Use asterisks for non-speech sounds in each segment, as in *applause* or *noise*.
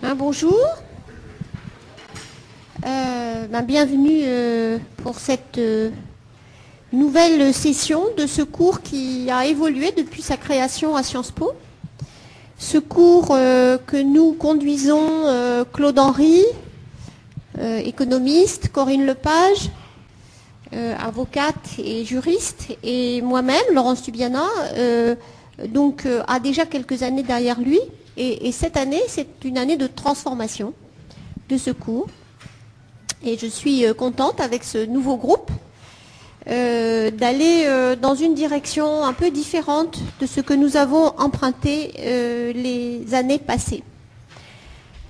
Hein, bonjour. Euh, ben, bienvenue euh, pour cette euh, nouvelle session de ce cours qui a évolué depuis sa création à Sciences Po. Ce cours que nous conduisons Claude Henry, économiste, Corinne Lepage, avocate et juriste, et moi-même, Laurence Tubiana, donc a déjà quelques années derrière lui. Et, cette année, c'est une année de transformation de ce cours. Et je suis euh, contente avec ce nouveau groupe euh, d'aller euh, dans une direction un peu différente de ce que nous avons emprunté les années passées.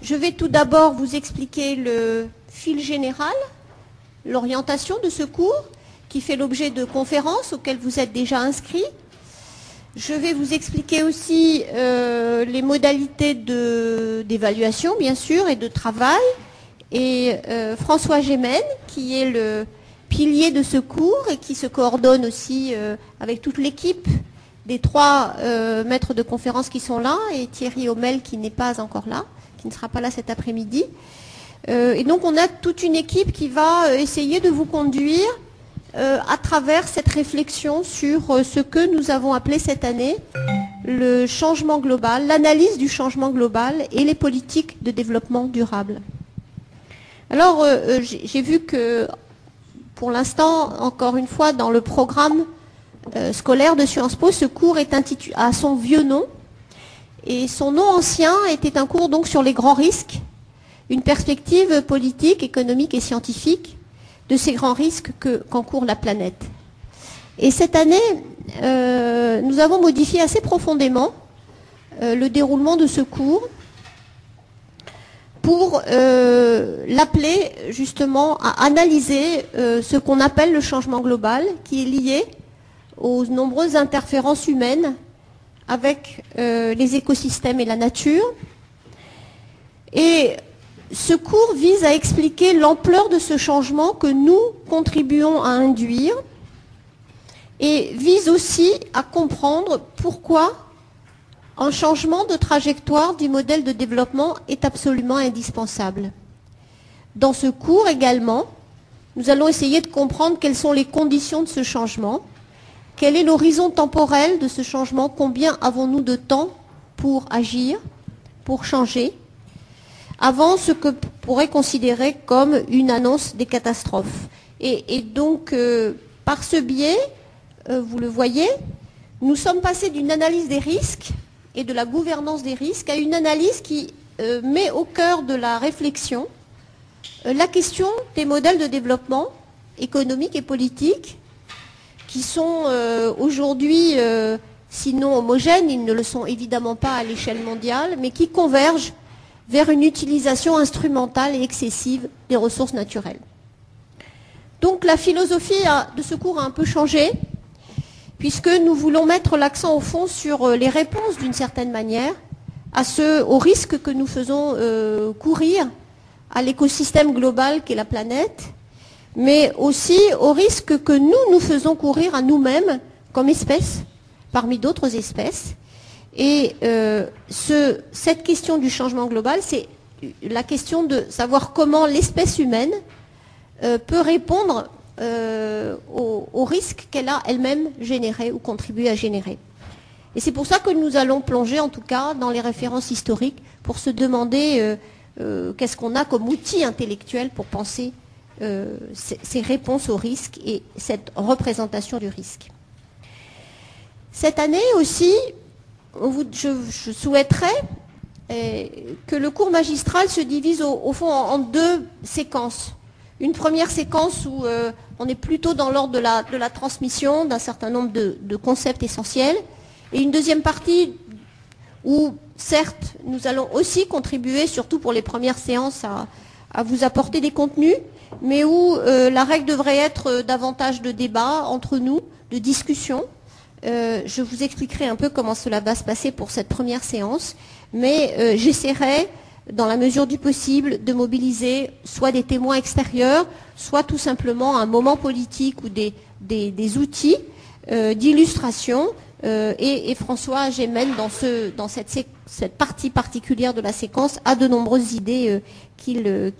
Je vais tout d'abord vous expliquer le fil général, l'orientation de ce cours, qui fait l'objet de conférences auxquelles vous êtes déjà inscrits, je vais vous expliquer aussi euh, les modalités d'évaluation, bien sûr, et de travail. Et euh, François Gémen, qui est le pilier de ce cours et qui se coordonne aussi euh, avec toute l'équipe des trois maîtres de conférence qui sont là, et Thierry Hommel qui n'est pas encore là, qui ne sera pas là cet après-midi. et donc on a toute une équipe qui va essayer de vous conduire euh, à travers cette réflexion sur euh, ce que nous avons appelé cette année le changement global, l'analyse du changement global et les politiques de développement durable. Alors, euh, j'ai vu que, pour l'instant, encore une fois, dans le programme scolaire de Sciences Po, ce cours est intitulé à son vieux nom. Et son nom ancien était un cours donc sur les grands risques, une perspective politique, économique et scientifique de ces grands risques qu'encourt la planète. Et cette année, euh, nous avons modifié assez profondément euh, le déroulement de ce cours pour euh, l'appeler justement à analyser ce qu'on appelle le changement global, qui est lié aux nombreuses interférences humaines avec les écosystèmes et la nature. Ce cours vise à expliquer l'ampleur de ce changement que nous contribuons à induire et vise aussi à comprendre pourquoi un changement de trajectoire du modèle de développement est absolument indispensable. Dans ce cours également, nous allons essayer de comprendre quelles sont les conditions de ce changement, quel est l'horizon temporel de ce changement, combien avons-nous de temps pour agir, pour changer, avant ce que pourrait considérer comme une annonce des catastrophes. Et, donc, euh, par ce biais, euh, vous le voyez, nous sommes passés d'une analyse des risques et de la gouvernance des risques à une analyse qui euh, met au cœur de la réflexion la question des modèles de développement économique et politique qui sont aujourd'hui, sinon homogènes, ils ne le sont évidemment pas à l'échelle mondiale, mais qui convergent vers une utilisation instrumentale et excessive des ressources naturelles. Donc la philosophie de ce cours a un peu changé, puisque nous voulons mettre l'accent au fond sur euh, les réponses d'une certaine manière à ce, aux risques que nous faisons euh, courir à l'écosystème global qu'est la planète, mais aussi aux risques que nous nous faisons courir à nous-mêmes comme espèces, parmi d'autres espèces, et euh, cette question du changement global, c'est la question de savoir comment l'espèce humaine euh, peut répondre euh, aux, risques qu'elle a elle-même générés ou contribué à générer. Et c'est pour ça que nous allons plonger, en tout cas, dans les références historiques pour se demander qu'est-ce qu'on a comme outil intellectuel pour penser ces réponses aux risques et cette représentation du risque. Cette année aussi, je, souhaiterais euh, que le cours magistral se divise au, fond en, deux séquences. Une première séquence où euh, on est plutôt dans l'ordre de la, transmission d'un certain nombre de, concepts essentiels, et une deuxième partie où, certes, nous allons aussi contribuer, surtout pour les premières séances, à, vous apporter des contenus, mais où euh, la règle devrait être davantage de débat entre nous, de discussion, euh, je vous expliquerai un peu comment cela va se passer pour cette première séance, mais euh, j'essaierai, dans la mesure du possible, de mobiliser soit des témoins extérieurs, soit tout simplement un moment politique ou des, outils euh, d'illustration et, François Gémen, dans, ce, dans cette, cette, partie particulière de la séquence, a de nombreuses idées qu'il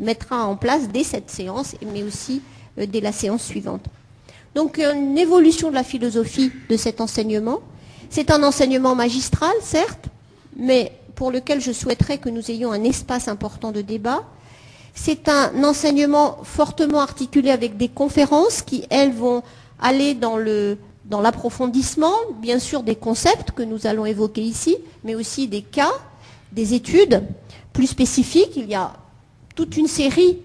mettra en place dès cette séance, mais aussi dès la séance suivante. Donc une évolution de la philosophie de cet enseignement. C'est un enseignement magistral, certes, mais pour lequel je souhaiterais que nous ayons un espace important de débat. C'est un enseignement fortement articulé avec des conférences qui, elles, vont aller dans l'approfondissement, bien sûr, des concepts que nous allons évoquer ici, mais aussi des cas, des études plus spécifiques. Il y a toute une série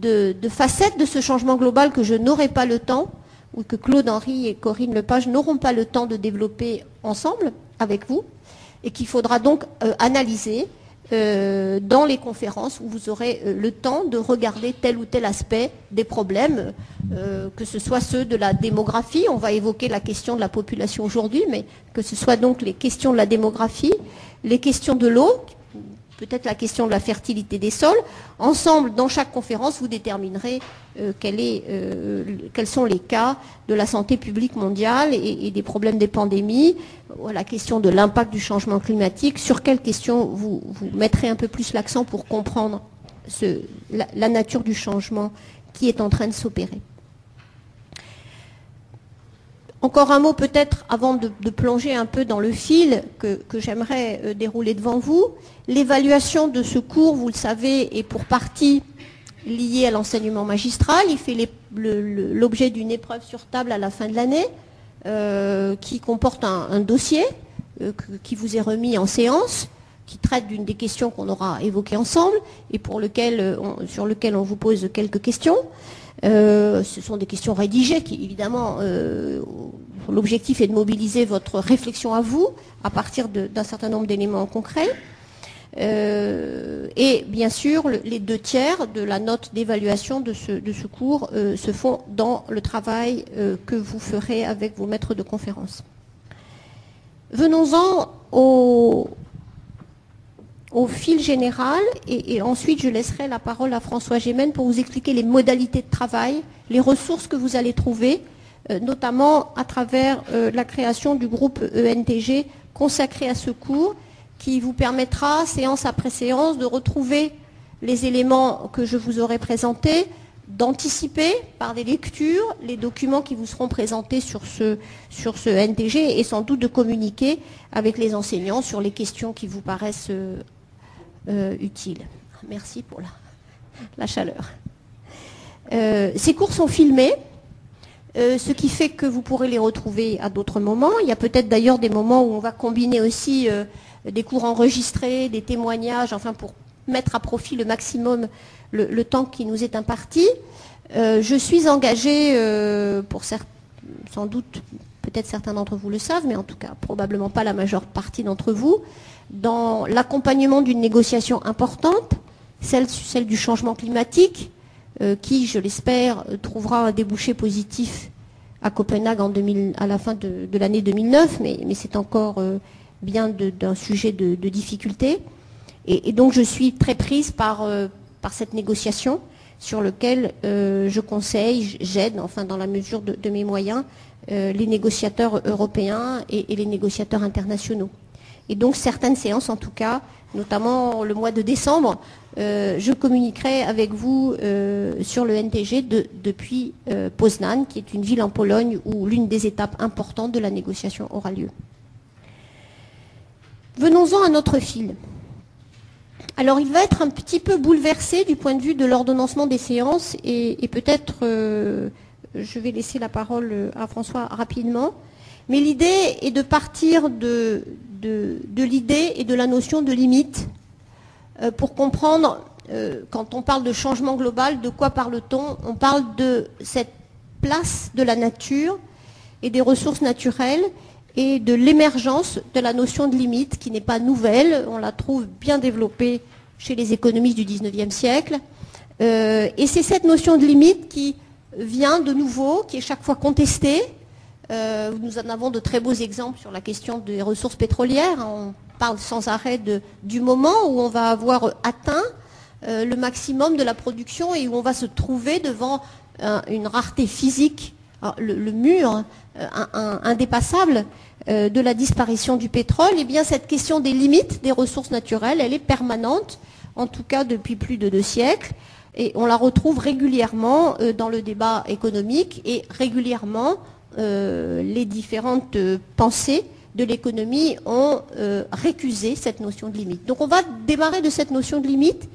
de facettes de ce changement global que je n'aurai pas le temps ou que Claude Henry et Corinne Lepage n'auront pas le temps de développer ensemble avec vous, et qu'il faudra donc euh, analyser euh, dans les conférences où vous aurez euh, le temps de regarder tel ou tel aspect des problèmes, que ce soit ceux de la démographie, on va évoquer la question de la population aujourd'hui, mais que ce soit donc les questions de la démographie, les questions de l'eau, peut-être la question de la fertilité des sols. Ensemble, dans chaque conférence, vous déterminerez euh, euh, quels sont les cas de la santé publique mondiale et, des problèmes des pandémies, la question de l'impact du changement climatique, sur quelles questions vous, mettrez un peu plus l'accent pour comprendre la nature du changement qui est en train de s'opérer? Encore un mot peut-être avant de, plonger un peu dans le fil que, j'aimerais euh, dérouler devant vous. L'évaluation de ce cours, vous le savez, est pour partie liée à l'enseignement magistral. Il fait l'objet d'une épreuve sur table à la fin de l'année euh, qui comporte un, dossier euh, qui vous est remis en séance qui traite d'une des questions qu'on aura évoquées ensemble et pour lequel, sur lequel on vous pose quelques questions. Euh, ce sont des questions rédigées qui, évidemment, euh, l'objectif est de mobiliser votre réflexion à vous à partir d'un certain nombre d'éléments concrets. Euh, et bien sûr, les deux tiers de la note d'évaluation de ce, de ce, cours se font dans le travail que vous ferez avec vos maîtres de conférence. Venons-en au, au fil général et, ensuite je laisserai la parole à François Gémen pour vous expliquer les modalités de travail, les ressources que vous allez trouver, euh, notamment à travers euh, la création du groupe ENTG consacré à ce cours qui vous permettra, séance après séance, de retrouver les éléments que je vous aurai présentés, d'anticiper par des lectures les documents qui vous seront présentés sur ce, sur ce NTG et sans doute de communiquer avec les enseignants sur les questions qui vous paraissent euh, utile. Merci pour la, chaleur. Euh, ces cours sont filmés, euh, ce qui fait que vous pourrez les retrouver à d'autres moments. Il y a peut-être d'ailleurs des moments où on va combiner aussi des cours enregistrés, des témoignages, enfin pour mettre à profit le maximum le, temps qui nous est imparti. je suis engagée, pour sans doute, peut-être certains d'entre vous le savent, mais en tout cas probablement pas la majeure partie d'entre vous, dans l'accompagnement d'une négociation importante, celle, du changement climatique, euh, qui, je l'espère, trouvera un débouché positif à Copenhague en 2000, à la fin de, l'année 2009, mais, c'est encore euh, bien d'un sujet de, difficulté. Et, donc je suis très prise par, euh, cette négociation sur lequel je conseille, j'aide, enfin dans la mesure de, mes moyens, les négociateurs européens et les négociateurs internationaux. Et donc certaines séances, en tout cas, notamment le mois de décembre, euh, je communiquerai avec vous euh, sur le NTG depuis euh, Poznan, qui est une ville en Pologne où l'une des étapes importantes de la négociation aura lieu. Venons-en à notre fil. Alors il va être un petit peu bouleversé du point de vue de l'ordonnancement des séances et peut-être je vais laisser la parole à François rapidement. Mais l'idée est de partir de, l'idée et de la notion de limite euh, pour comprendre, euh, quand on parle de changement global, de quoi parle-t-on? On parle de cette place de la nature et des ressources naturelles et de l'émergence de la notion de limite qui n'est pas nouvelle, on la trouve bien développée chez les économistes du 19e siècle. Euh, et c'est cette notion de limite qui vient de nouveau, qui est chaque fois contestée, euh, nous en avons de très beaux exemples sur la question des ressources pétrolières. On parle sans arrêt du moment où on va avoir atteint euh, le maximum de la production et où on va se trouver devant une rareté physique le, mur indépassable de la disparition du pétrole, eh bien cette question des limites des ressources naturelles, elle est permanente, en tout cas depuis plus de deux siècles, et on la retrouve régulièrement dans le débat économique et régulièrement les différentes pensées de l'économie ont euh, récusé cette notion de limite. Donc on va démarrer de cette notion de limite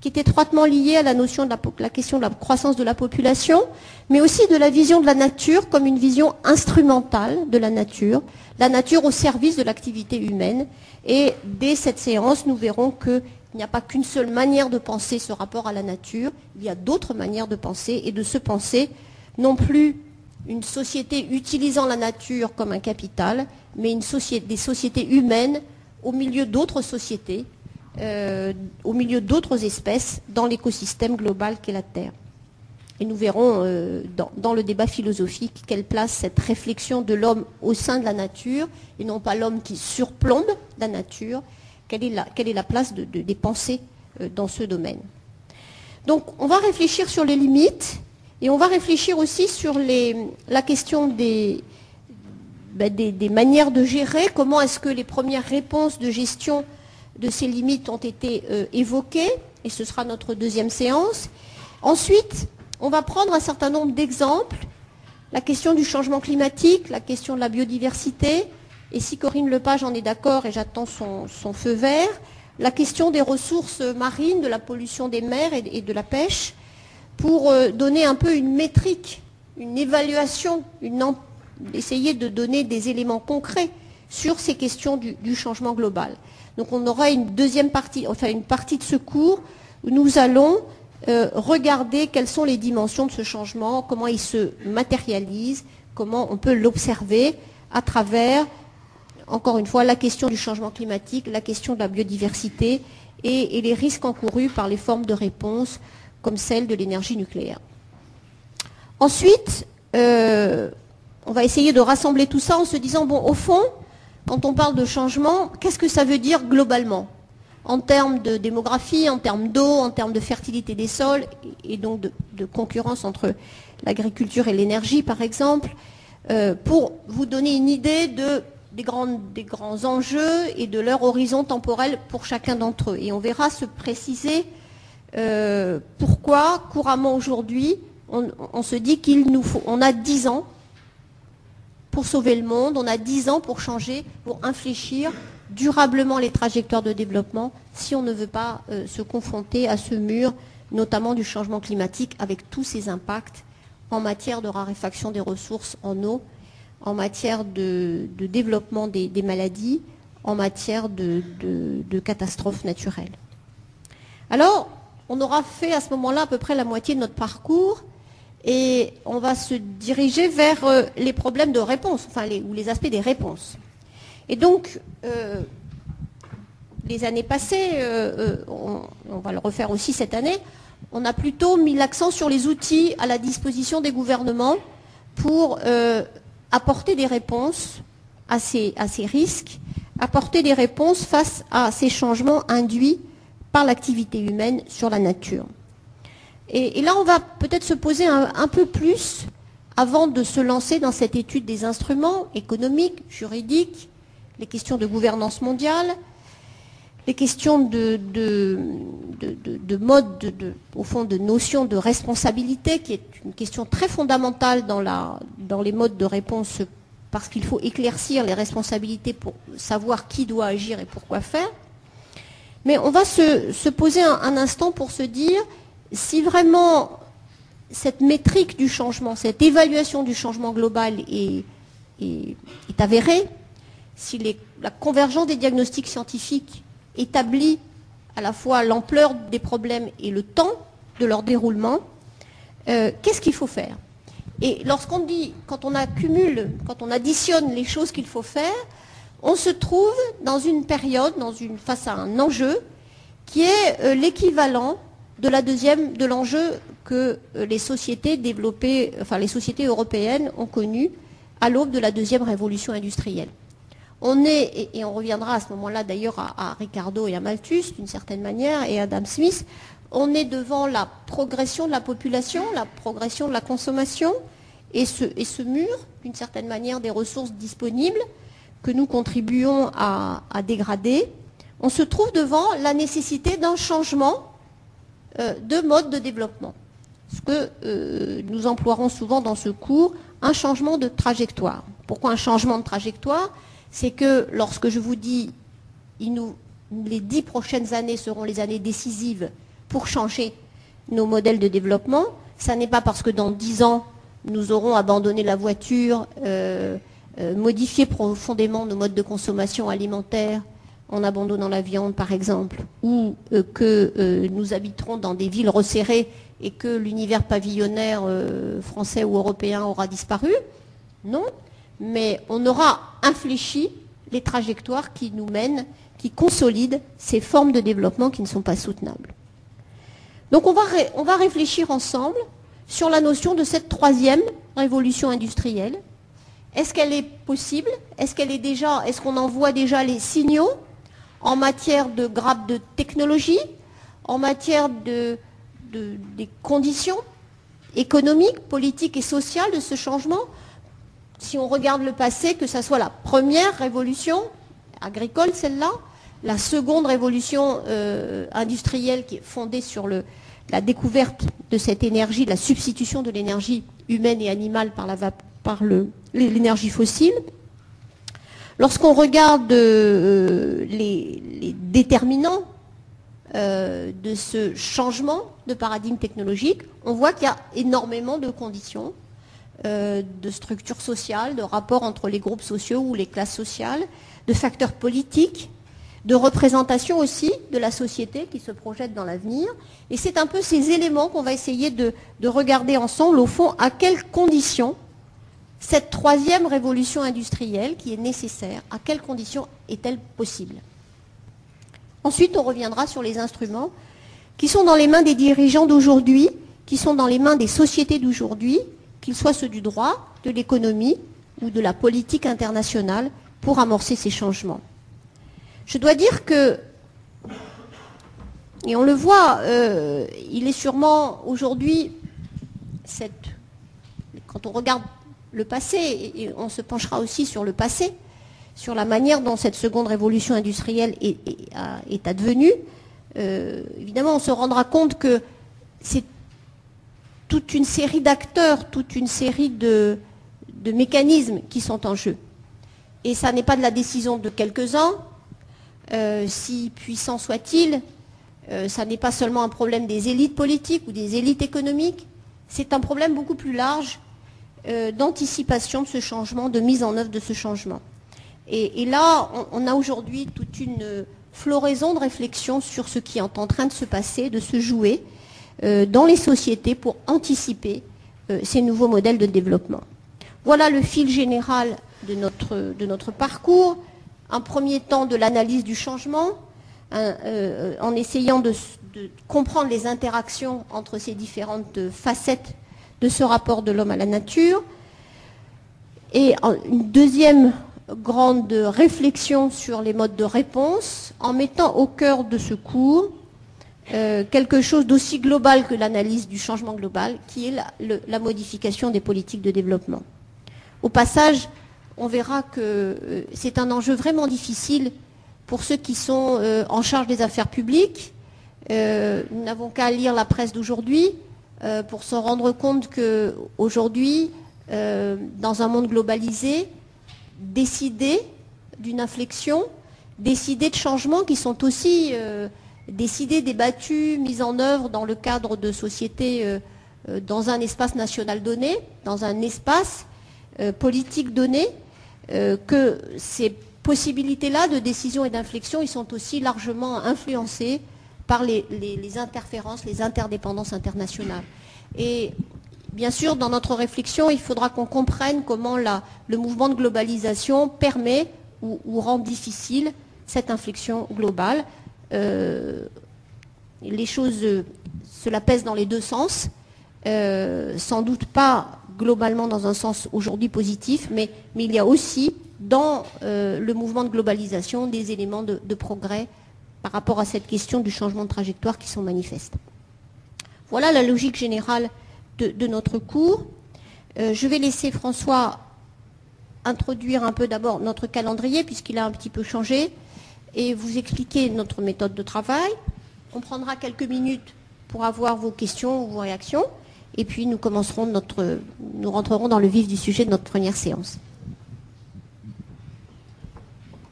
qui est étroitement liée à la notion de la, question de la croissance de la population, mais aussi de la vision de la nature comme une vision instrumentale de la nature, la nature au service de l'activité humaine. Et dès cette séance, nous verrons qu'il n'y a pas qu'une seule manière de penser ce rapport à la nature, il y a d'autres manières de penser et de se penser non plus une société utilisant la nature comme un capital, mais des sociétés humaines au milieu d'autres sociétés, euh, au milieu d'autres espèces, dans l'écosystème global qu'est la Terre. Et nous verrons euh, dans, le débat philosophique quelle place cette réflexion de l'homme au sein de la nature, et non pas l'homme qui surplombe la nature, quelle est la, place des pensées euh, dans ce domaine. Donc on va réfléchir sur les limites et on va réfléchir aussi sur la question ben, des, manières de gérer, comment est-ce que les premières réponses de gestion de ces limites ont été euh, évoquées, et ce sera notre deuxième séance. Ensuite, on va prendre un certain nombre d'exemples, la question du changement climatique, la question de la biodiversité, et si Corinne Lepage en est d'accord, et j'attends son, feu vert, la question des ressources marines, de la pollution des mers et de la pêche, pour euh, donner un peu une métrique, une évaluation, essayer de donner des éléments concrets sur ces questions du, changement global. Donc on aura une deuxième partie, enfin une partie de ce cours où nous allons euh, regarder quelles sont les dimensions de ce changement, comment il se matérialise, comment on peut l'observer à travers, encore une fois, la question du changement climatique, la question de la biodiversité et les risques encourus par les formes de réponse comme celle de l'énergie nucléaire. Ensuite, euh, on va essayer de rassembler tout ça en se disant, bon, au fond, quand on parle de changement, qu'est-ce que ça veut dire globalement En termes de démographie, en termes d'eau, en termes de fertilité des sols, et donc de, concurrence entre l'agriculture et l'énergie, par exemple, euh, pour vous donner une idée des, grands enjeux et de leur horizon temporel pour chacun d'entre eux. Et on verra se préciser euh, pourquoi couramment aujourd'hui on, se dit qu'il nous faut, on a 10 ans pour sauver le monde, on a 10 ans pour changer, pour infléchir durablement les trajectoires de développement si on ne veut pas euh, se confronter à ce mur, notamment du changement climatique, avec tous ses impacts en matière de raréfaction des ressources en eau, en matière de, développement des, maladies, en matière de, catastrophes naturelles. Alors, on aura fait à ce moment-là à peu près la moitié de notre parcours et on va se diriger vers euh, les problèmes de réponse, enfin ou les aspects des réponses. Et donc, euh, les années passées, euh, on, va le refaire aussi cette année, on a plutôt mis l'accent sur les outils à la disposition des gouvernements pour apporter des réponses à ces, risques, apporter des réponses face à ces changements induits par l'activité humaine sur la nature. Et, là, on va peut-être se poser un, peu plus avant de se lancer dans cette étude des instruments économiques, juridiques, les questions de gouvernance mondiale, les questions de, de, mode, au fond, de notion de responsabilité, qui est une question très fondamentale dans les modes de réponse, parce qu'il faut éclaircir les responsabilités pour savoir qui doit agir et pourquoi faire. Mais on va se, poser un, instant pour se dire si vraiment cette métrique du changement, cette évaluation du changement global est, avérée, si la convergence des diagnostics scientifiques établit à la fois l'ampleur des problèmes et le temps de leur déroulement, euh, qu'est-ce qu'il faut faire? Et lorsqu'on dit, quand on accumule, quand on additionne les choses qu'il faut faire, on se trouve dans une période, face à un enjeu qui est euh, l'équivalent de la deuxième, de l'enjeu que euh, les sociétés développées, enfin les sociétés européennes ont connu à l'aube de la deuxième révolution industrielle. On est, et, on reviendra à ce moment-là d'ailleurs à, à, Ricardo et à Malthus d'une certaine manière, et Adam Smith, on est devant la progression de la population, la progression de la consommation, et ce, et ce mur, d'une certaine manière, des ressources disponibles que nous contribuons à, dégrader, on se trouve devant la nécessité d'un changement euh, de mode de développement. Ce que euh, nous emploierons souvent dans ce cours, un changement de trajectoire. Pourquoi un changement de trajectoire? C'est que lorsque je vous dis nous, les dix prochaines années seront les années décisives pour changer nos modèles de développement, ça n'est pas parce que dans dix ans, nous aurons abandonné la voiture, euh, euh, modifié profondément nos modes de consommation alimentaire en abandonnant la viande par exemple, ou euh, que nous habiterons dans des villes resserrées et que l'univers pavillonnaire français ou européen aura disparu. Non, mais on aura infléchi les trajectoires qui nous mènent, qui consolident ces formes de développement qui ne sont pas soutenables. Donc on va, réfléchir ensemble sur la notion de cette troisième révolution industrielle. Est-ce qu'elle est possible? Est-ce qu'elle est déjà, est-ce qu'on en voit déjà les signaux en matière de grappe de technologie, en matière de, des conditions économiques, politiques et sociales de ce changement? Si on regarde le passé, que ce soit la première révolution agricole, celle-là, la seconde révolution euh, industrielle qui est fondée sur la découverte de cette énergie, la substitution de l'énergie humaine et animale par, l'énergie fossile. Lorsqu'on regarde euh, les, déterminants euh, de ce changement de paradigme technologique, on voit qu'il y a énormément de conditions, euh, de structures sociales, de rapports entre les groupes sociaux ou les classes sociales, de facteurs politiques de représentation aussi de la société qui se projette dans l'avenir. Et c'est un peu ces éléments qu'on va essayer de, regarder ensemble, au fond, à quelles conditions cette troisième révolution industrielle qui est nécessaire, à quelles conditions est-elle possible? Ensuite, on reviendra sur les instruments qui sont dans les mains des dirigeants d'aujourd'hui, qui sont dans les mains des sociétés d'aujourd'hui, qu'ils soient ceux du droit, de l'économie ou de la politique internationale, pour amorcer ces changements. Je dois dire que, et on le voit, euh, il est sûrement aujourd'hui, quand on regarde le passé, et on se penchera aussi sur le passé, sur la manière dont cette seconde révolution industrielle est, advenue, euh, évidemment, on se rendra compte que c'est toute une série d'acteurs, toute une série de, mécanismes qui sont en jeu. Et ça n'est pas de la décision de quelques-uns, euh, si puissant soit-il, euh, ça n'est pas seulement un problème des élites politiques ou des élites économiques, c'est un problème beaucoup plus large euh, d'anticipation de ce changement, de mise en œuvre de ce changement. Et, là, on, a aujourd'hui toute une floraison de réflexions sur ce qui est en train de se passer, de se jouer dans les sociétés pour anticiper ces nouveaux modèles de développement. Voilà le fil général de notre, parcours un premier temps de l'analyse du changement, euh, en essayant de, comprendre les interactions entre ces différentes facettes de ce rapport de l'homme à la nature. Et une deuxième grande réflexion sur les modes de réponse, en mettant au cœur de ce cours euh, quelque chose d'aussi global que l'analyse du changement global, qui est la modification des politiques de développement. Au passage, on verra que euh, c'est un enjeu vraiment difficile pour ceux qui sont euh, en charge des affaires publiques. Nous n'avons qu'à lire la presse d'aujourd'hui pour se rendre compte qu'aujourd'hui, dans un monde globalisé, décider d'une inflexion, décider de changements qui sont aussi décidés, débattus, mis en œuvre dans le cadre de sociétés dans un espace national donné, dans un espace politique donné, euh, que ces possibilités-là de décision et d'inflexion, ils sont aussi largement influencés par les, interférences, les interdépendances internationales. Et bien sûr, dans notre réflexion, il faudra qu'on comprenne comment le mouvement de globalisation permet ou, rend difficile cette inflexion globale. Euh, les choses, cela pèse dans les deux sens. Euh, sans doute pas globalement dans un sens aujourd'hui positif, mais, il y a aussi dans euh, le mouvement de globalisation des éléments de, progrès par rapport à cette question du changement de trajectoire qui sont manifestes. Voilà la logique générale de, notre cours. Euh, je vais laisser François introduire un peu d'abord notre calendrier puisqu'il a un petit peu changé et vous expliquer notre méthode de travail. On prendra quelques minutes pour avoir vos questions ou vos réactions et puis nous commencerons notre, nous rentrerons dans le vif du sujet de notre première séance.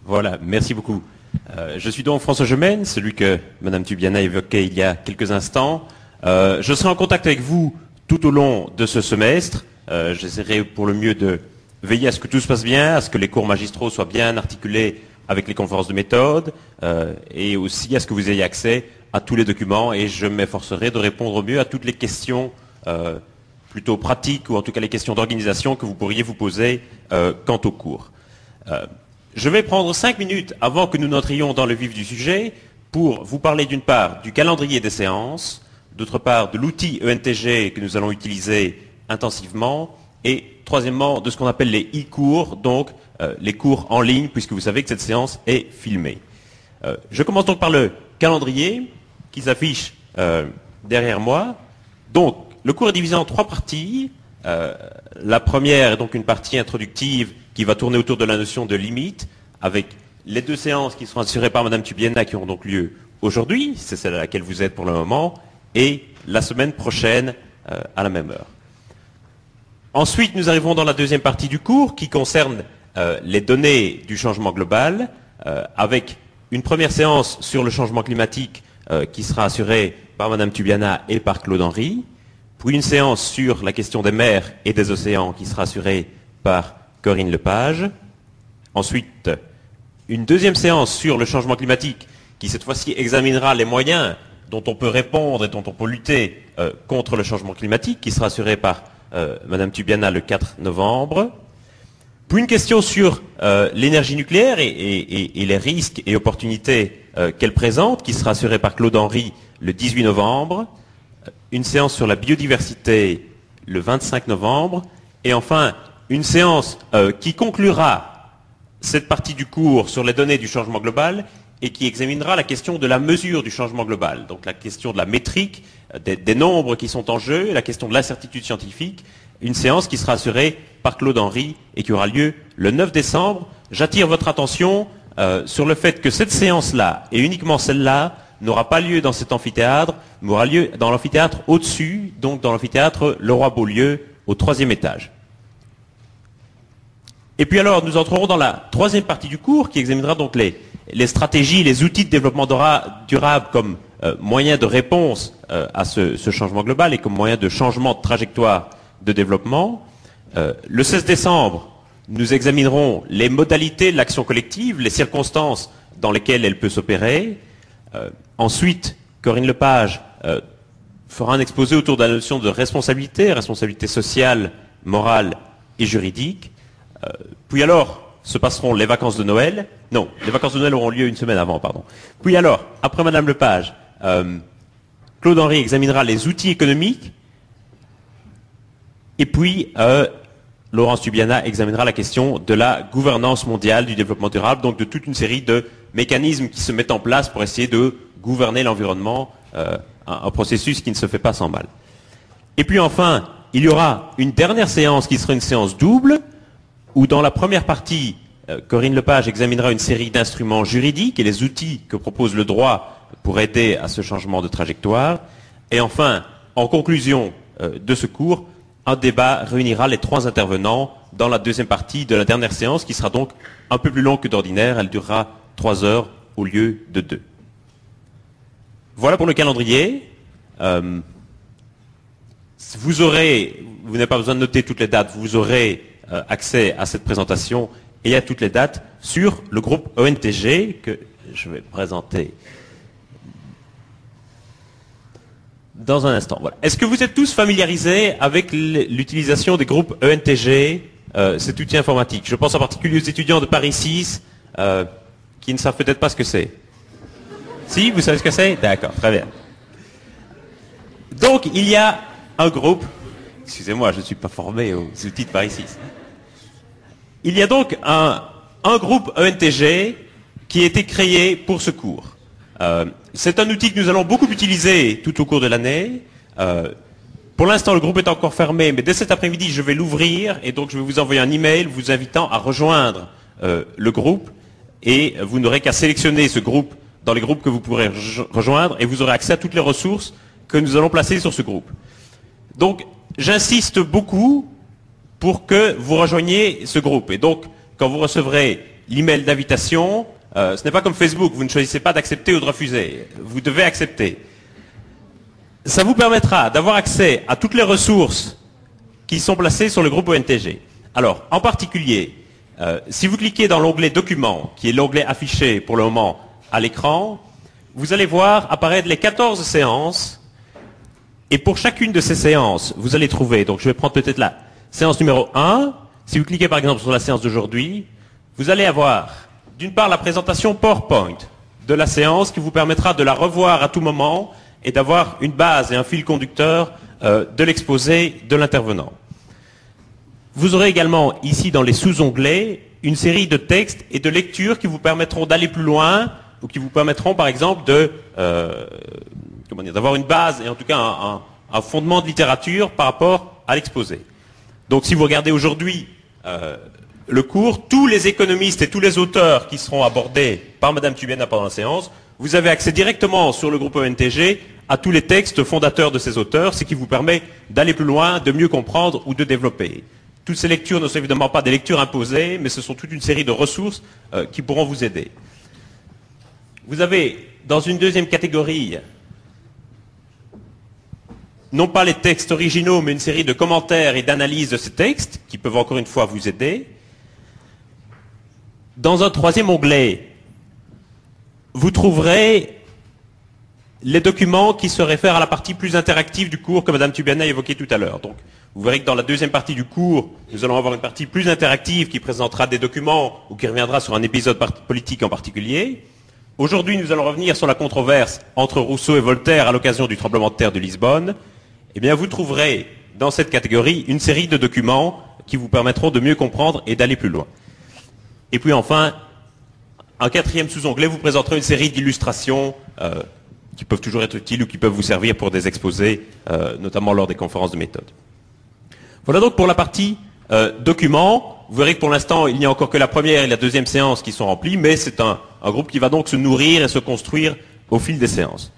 Voilà, merci beaucoup. Euh, je suis donc François Gemène, celui que Madame Tubiana évoquait il y a quelques instants. Euh, je serai en contact avec vous tout au long de ce semestre. Euh, j'essaierai pour le mieux de veiller à ce que tout se passe bien, à ce que les cours magistraux soient bien articulés avec les conférences de méthode et aussi à ce que vous ayez accès à tous les documents et je m'efforcerai de répondre au mieux à toutes les questions plutôt pratiques ou en tout cas les questions d'organisation que vous pourriez vous poser quant au cours. Je vais prendre cinq minutes avant que nous n'entrions dans le vif du sujet pour vous parler d'une part du calendrier des séances, d'autre part de l'outil ENTG que nous allons utiliser intensivement, et troisièmement de ce qu'on appelle les e-cours, donc euh, les cours en ligne, puisque vous savez que cette séance est filmée. Euh, je commence donc par le calendrier qui s'affiche euh, derrière moi. Donc, le cours est divisé en trois parties. la première est donc une partie introductive qui va tourner autour de la notion de limite, avec les deux séances qui seront assurées par Madame Tubiena qui auront donc lieu aujourd'hui, c'est celle à laquelle vous êtes pour le moment, et la semaine prochaine à la même heure. Ensuite, nous arrivons dans la deuxième partie du cours qui concerne euh, les données du changement global, euh, avec une première séance sur le changement climatique qui sera assurée par Madame Tubiana et par Claude Henry, puis une séance sur la question des mers et des océans qui sera assurée par Corinne Lepage. Ensuite, une deuxième séance sur le changement climatique qui cette fois-ci examinera les moyens dont on peut répondre et dont on peut lutter euh, contre le changement climatique, qui sera assurée par euh, Madame Tubiana le 4 novembre. Puis une question sur euh, l'énergie nucléaire et, les risques et opportunités qu'elle présente, qui sera assurée par Claude Henry le 18 novembre. Une séance sur la biodiversité le 25 novembre. Et enfin, une séance euh, qui conclura cette partie du cours sur les données du changement global et qui examinera la question de la mesure du changement global, donc la question de la métrique, euh, des, nombres qui sont en jeu, la question de l'incertitude scientifique, une séance qui sera assurée par Claude Henry et qui aura lieu le 9 décembre. J'attire votre attention euh, sur le fait que cette séance-là, et uniquement celle-là, n'aura pas lieu dans cet amphithéâtre, mais aura lieu dans l'amphithéâtre au-dessus, donc dans l'amphithéâtre Leroy-Beaulieu, au troisième étage. Et puis alors, nous entrerons dans la troisième partie du cours qui examinera donc les, stratégies, les outils de développement durable comme euh, moyen de réponse euh, à ce, changement global et comme moyen de changement de trajectoire de développement. Euh, le 16 décembre, nous examinerons les modalités de l'action collective, les circonstances dans lesquelles elle peut s'opérer. ensuite, Corinne Lepage fera un exposé autour de la notion de responsabilité, responsabilité sociale, morale et juridique. Puis alors, se passeront les vacances de Noël. Non, les vacances de Noël auront lieu une semaine avant, pardon. Puis alors, après Madame Lepage, euh, Claude Henry examinera les outils économiques. Et puis, euh, Laurence Tubiana examinera la question de la gouvernance mondiale du développement durable, donc de toute une série de mécanismes qui se mettent en place pour essayer de gouverner l'environnement, un, processus qui ne se fait pas sans mal. Et puis enfin, il y aura une dernière séance qui sera une séance double, où dans la première partie, euh, Corinne Lepage examinera une série d'instruments juridiques et les outils que propose le droit pour aider à ce changement de trajectoire. Et enfin, en conclusion euh, de ce cours, un débat réunira les trois intervenants dans la deuxième partie de la dernière séance, qui sera donc un peu plus longue que d'ordinaire. Elle durera trois heures au lieu de deux. Voilà pour le calendrier. Euh, vous aurez, vous n'avez pas besoin de noter toutes les dates, vous aurez euh, accès à cette présentation et à toutes les dates sur le groupe ONTG que je vais présenter dans un instant. Est-ce que vous êtes tous familiarisés avec l'utilisation des groupes ENTG, euh, cet outil informatique Je pense en particulier aux étudiants de Paris 6 euh, qui ne savent peut-être pas ce que c'est. Si, vous savez ce que c'est? D'accord, très bien. Donc, il y a un groupe, excusez-moi, je ne suis pas formé aux outils de Paris 6. Il y a donc un, groupe ENTG qui a été créé pour ce cours. Euh, c'est un outil que nous allons beaucoup utiliser tout au cours de l'année. Euh, Pour l'instant, le groupe est encore fermé, mais dès cet après-midi, je vais l'ouvrir et donc je vais vous envoyer un email vous invitant à rejoindre euh, le groupe et vous n'aurez qu'à sélectionner ce groupe dans les groupes que vous pourrez rejoindre et vous aurez accès à toutes les ressources que nous allons placer sur ce groupe. Donc, j'insiste beaucoup pour que vous rejoigniez ce groupe. Et donc, quand vous recevrez l'email d'invitation, euh, ce n'est pas comme Facebook, vous ne choisissez pas d'accepter ou de refuser. Vous devez accepter. Ça vous permettra d'avoir accès à toutes les ressources qui sont placées sur le groupe ONTG. Alors, en particulier, euh, si vous cliquez dans l'onglet Documents, qui est l'onglet affiché pour le moment à l'écran, vous allez voir apparaître les 14 séances. Et pour chacune de ces séances, vous allez trouver, donc je vais prendre peut-être la séance numéro 1. Si vous cliquez par exemple sur la séance d'aujourd'hui, vous allez avoir d'une part la présentation PowerPoint de la séance qui vous permettra de la revoir à tout moment et d'avoir une base et un fil conducteur euh, de l'exposé de l'intervenant. Vous aurez également ici dans les sous-onglets une série de textes et de lectures qui vous permettront d'aller plus loin ou qui vous permettront par exemple de euh, d'avoir une base et en tout cas un, un, fondement de littérature par rapport à l'exposé. Donc si vous regardez aujourd'hui euh, le cours, tous les économistes et tous les auteurs qui seront abordés par Madame Tubiana pendant la séance, vous avez accès directement sur le groupe ONTG à tous les textes fondateurs de ces auteurs, ce qui vous permet d'aller plus loin, de mieux comprendre ou de développer. Toutes ces lectures ne sont évidemment pas des lectures imposées, mais ce sont toute une série de ressources euh, qui pourront vous aider. Vous avez, dans une deuxième catégorie, non pas les textes originaux, mais une série de commentaires et d'analyses de ces textes, qui peuvent encore une fois vous aider. Dans un troisième onglet, vous trouverez les documents qui se réfèrent à la partie plus interactive du cours que Mme Tubiana a évoqué tout à l'heure. Donc, vous verrez que dans la deuxième partie du cours, nous allons avoir une partie plus interactive qui présentera des documents ou qui reviendra sur un épisode politique en particulier. Aujourd'hui, nous allons revenir sur la controverse entre Rousseau et Voltaire à l'occasion du tremblement de terre de Lisbonne. Eh bien, vous trouverez dans cette catégorie une série de documents qui vous permettront de mieux comprendre et d'aller plus loin. Et puis enfin, un quatrième sous-onglet vous présentera une série d'illustrations euh, qui peuvent toujours être utiles ou qui peuvent vous servir pour des exposés, euh, notamment lors des conférences de méthode. Voilà donc pour la partie euh, documents. Vous verrez que pour l'instant, il n'y a encore que la première et la deuxième séance qui sont remplies, mais c'est un, groupe qui va donc se nourrir et se construire au fil des séances.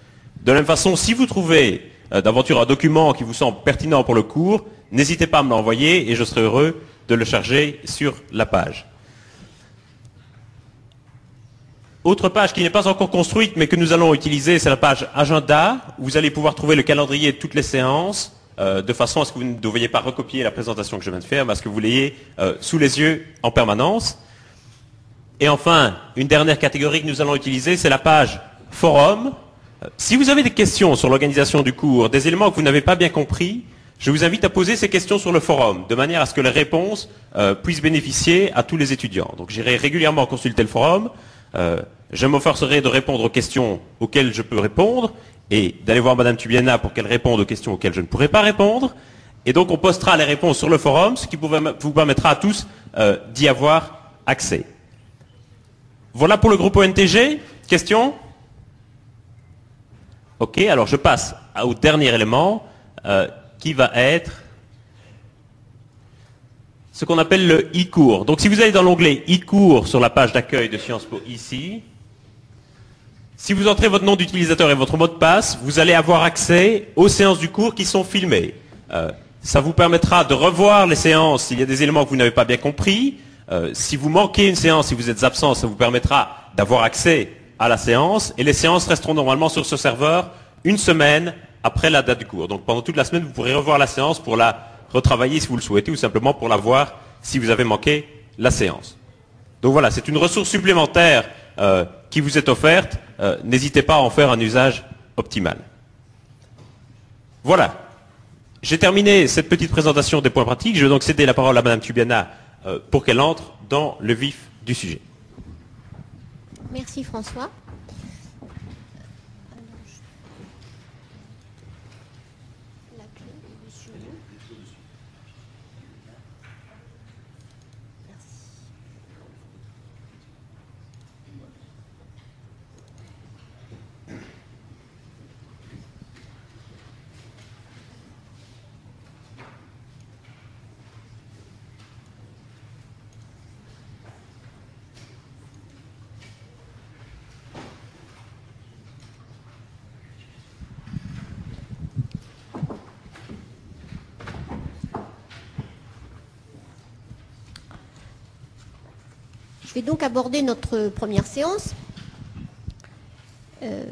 De la même façon, si vous trouvez d'aventure un document qui vous semble pertinent pour le cours, n'hésitez pas à me l'envoyer et je serai heureux de le charger sur la page. Autre page qui n'est pas encore construite, mais que nous allons utiliser, c'est la page agenda. Où vous allez pouvoir trouver le calendrier de toutes les séances, euh, de façon à ce que vous ne deviez pas recopier la présentation que je viens de faire, mais à ce que vous l'ayez euh, sous les yeux en permanence. Et enfin, une dernière catégorie que nous allons utiliser, c'est la page forum. Euh, si vous avez des questions sur l'organisation du cours, des éléments que vous n'avez pas bien compris, je vous invite à poser ces questions sur le forum, de manière à ce que les réponses puissent bénéficier à tous les étudiants. Donc j'irai régulièrement consulter le forum. Euh, je m'efforcerai de répondre aux questions auxquelles je peux répondre et d'aller voir Madame Tubiana pour qu'elle réponde aux questions auxquelles je ne pourrai pas répondre. Et donc on postera les réponses sur le forum, ce qui vous permettra à tous euh, d'y avoir accès. Voilà pour le groupe ONTG. Question Ok, alors je passe au dernier élément euh, qui va être ce qu'on appelle le e-cours. Donc si vous allez dans l'onglet e-cours sur la page d'accueil de Sciences Po ici, si vous entrez votre nom d'utilisateur et votre mot de passe, vous allez avoir accès aux séances du cours qui sont filmées. Euh, ça vous permettra de revoir les séances s'il y a des éléments que vous n'avez pas bien compris. Euh, si vous manquez une séance, si vous êtes absent, ça vous permettra d'avoir accès à la séance. Et les séances resteront normalement sur ce serveur une semaine après la date du cours. Donc pendant toute la semaine, vous pourrez revoir la séance pour la retravailler si vous le souhaitez ou simplement pour la voir si vous avez manqué la séance. Donc voilà, c'est une ressource supplémentaire euh, qui vous est offerte. Euh, n'hésitez pas à en faire un usage optimal. Voilà. J'ai terminé cette petite présentation des points pratiques. Je vais donc céder la parole à Madame Tubiana euh, pour qu'elle entre dans le vif du sujet. Merci François. Je vais donc aborder notre première séance euh,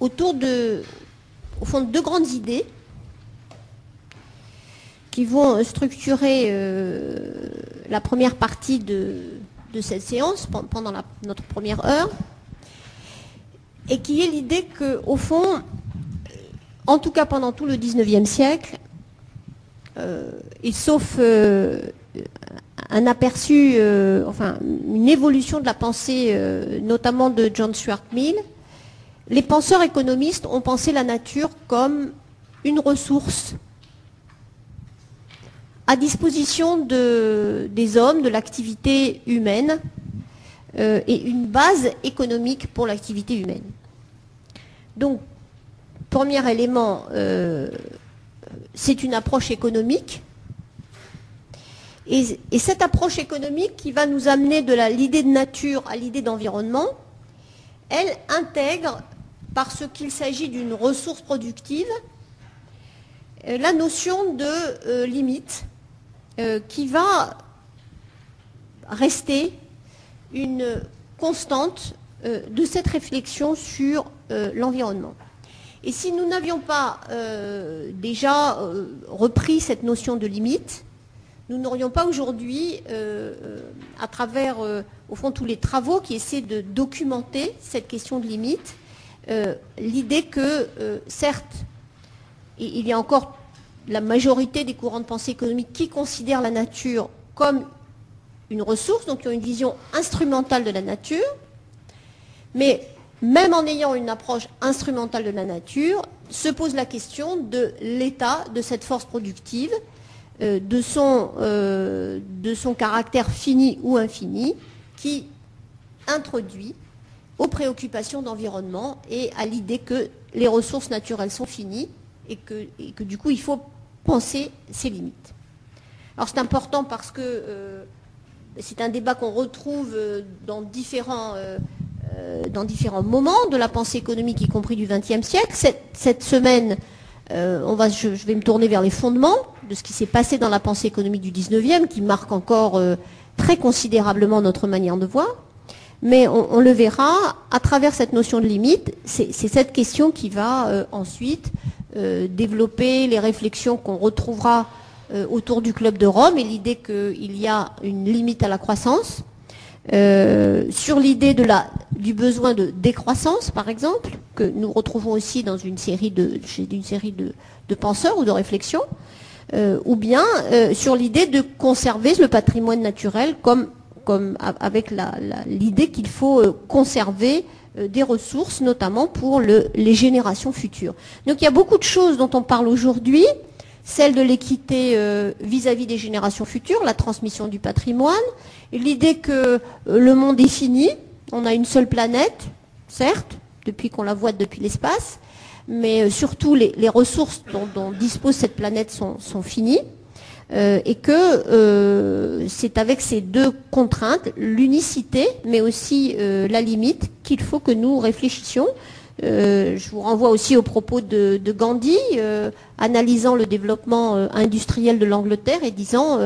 autour de, au fond, de deux grandes idées qui vont structurer euh, la première partie de, cette séance pendant notre première heure, et qui est l'idée qu'au fond, en tout cas pendant tout le 19e siècle, euh, et sauf un aperçu, enfin une évolution de la pensée, notamment de John Stuart Mill, les penseurs économistes ont pensé la nature comme une ressource à disposition des hommes, de l'activité humaine, euh, et une base économique pour l'activité humaine. Donc, premier élément, euh, c'est une approche économique. Et, cette approche économique qui va nous amener de l'idée de nature à l'idée d'environnement, elle intègre, parce qu'il s'agit d'une ressource productive, euh, la notion de limite euh, qui va rester une constante euh, de cette réflexion sur euh, l'environnement. Et si nous n'avions pas déjà repris cette notion de limite, nous n'aurions pas aujourd'hui, à travers, au fond, tous les travaux qui essaient de documenter cette question de limite, l'idée que, certes, il y a encore la majorité des courants de pensée économique qui considèrent la nature comme une ressource, donc qui ont une vision instrumentale de la nature. Mais même en ayant une approche instrumentale de la nature, se pose la question de l'état de cette force productive, euh, de, son, euh, de son caractère fini ou infini, qui introduit aux préoccupations d'environnement et à l'idée que les ressources naturelles sont finies et que, du coup il faut penser ses limites. Alors c'est important parce que euh, c'est un débat qu'on retrouve euh, dans différents, euh, moments de la pensée économique, y compris du XXe siècle. Cette, semaine, je, vais me tourner vers les fondements de ce qui s'est passé dans la pensée économique du XIXe, qui marque encore très considérablement notre manière de voir. Mais on, le verra, à travers cette notion de limite, c'est cette question qui va ensuite euh, développer les réflexions qu'on retrouvera euh, autour du Club de Rome et l'idée qu'il y a une limite à la croissance, euh, sur l'idée du besoin de décroissance, par exemple, que nous retrouvons aussi dans une série de, penseurs ou de réflexions, ou bien sur l'idée de conserver le patrimoine naturel comme, avec l'idée qu'il faut conserver euh, des ressources, notamment pour les générations futures. Donc il y a beaucoup de choses dont on parle aujourd'hui, celle de l'équité euh, vis-à-vis des générations futures, la transmission du patrimoine, l'idée que euh, le monde est fini, on a une seule planète, certes, depuis qu'on la voit depuis l'espace, mais surtout les, ressources dont, dispose cette planète sont finies. Euh, et que euh, c'est avec ces deux contraintes, l'unicité, mais aussi euh, la limite, qu'il faut que nous réfléchissions. je vous renvoie aussi aux propos de, Gandhi, analysant le développement industriel de l'Angleterre et disant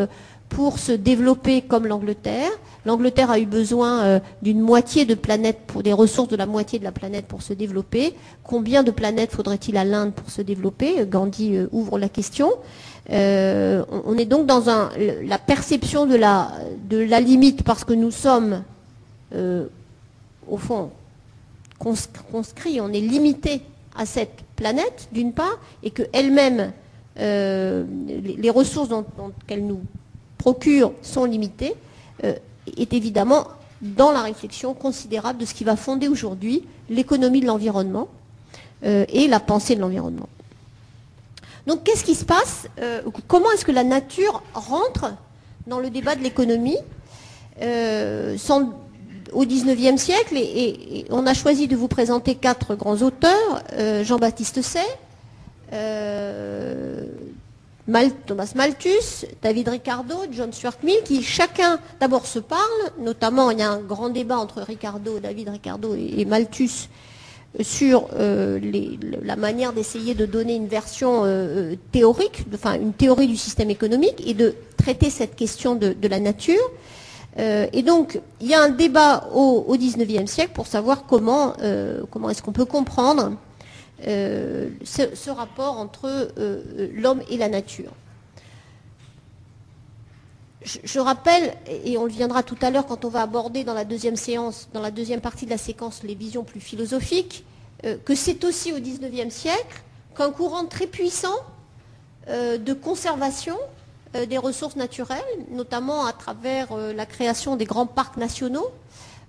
pour se développer comme l'Angleterre. L'Angleterre a eu besoin d'une moitié de planète, pour des ressources de la moitié de la planète pour se développer. Combien de planètes faudrait-il à l'Inde pour se développer? Gandhi ouvre la question. Euh, on est donc dans la perception de la, limite parce que nous sommes, euh, au fond, conscrits, on est limité à cette planète, d'une part, et qu'elle-même, euh, les, ressources qu'elle nous procure sont limitées, est évidemment dans la réflexion considérable de ce qui va fonder aujourd'hui l'économie de l'environnement et la pensée de l'environnement. Donc qu'est-ce qui se passe euh, Comment est-ce que la nature rentre dans le débat de l'économie euh, au XIXe siècle et, on a choisi de vous présenter quatre grands auteurs, euh, Jean-Baptiste Say, Thomas Malthus, David Ricardo, John Stuart Mill, qui chacun d'abord se parlent, notamment il y a un grand débat entre Ricardo, David Ricardo et Malthus sur euh, la manière d'essayer de donner une version euh, théorique, enfin une théorie du système économique et de traiter cette question de, la nature. et donc, il y a un débat au, XIXe siècle pour savoir comment, comment est-ce qu'on peut comprendre ce, rapport entre l'homme et la nature. Je, rappelle, et on le viendra tout à l'heure quand on va aborder dans la deuxième séance, dans la deuxième partie de la séquence, les visions plus philosophiques, euh, que c'est aussi au XIXe siècle qu'un courant très puissant euh, de conservation euh, des ressources naturelles, notamment à travers la création des grands parcs nationaux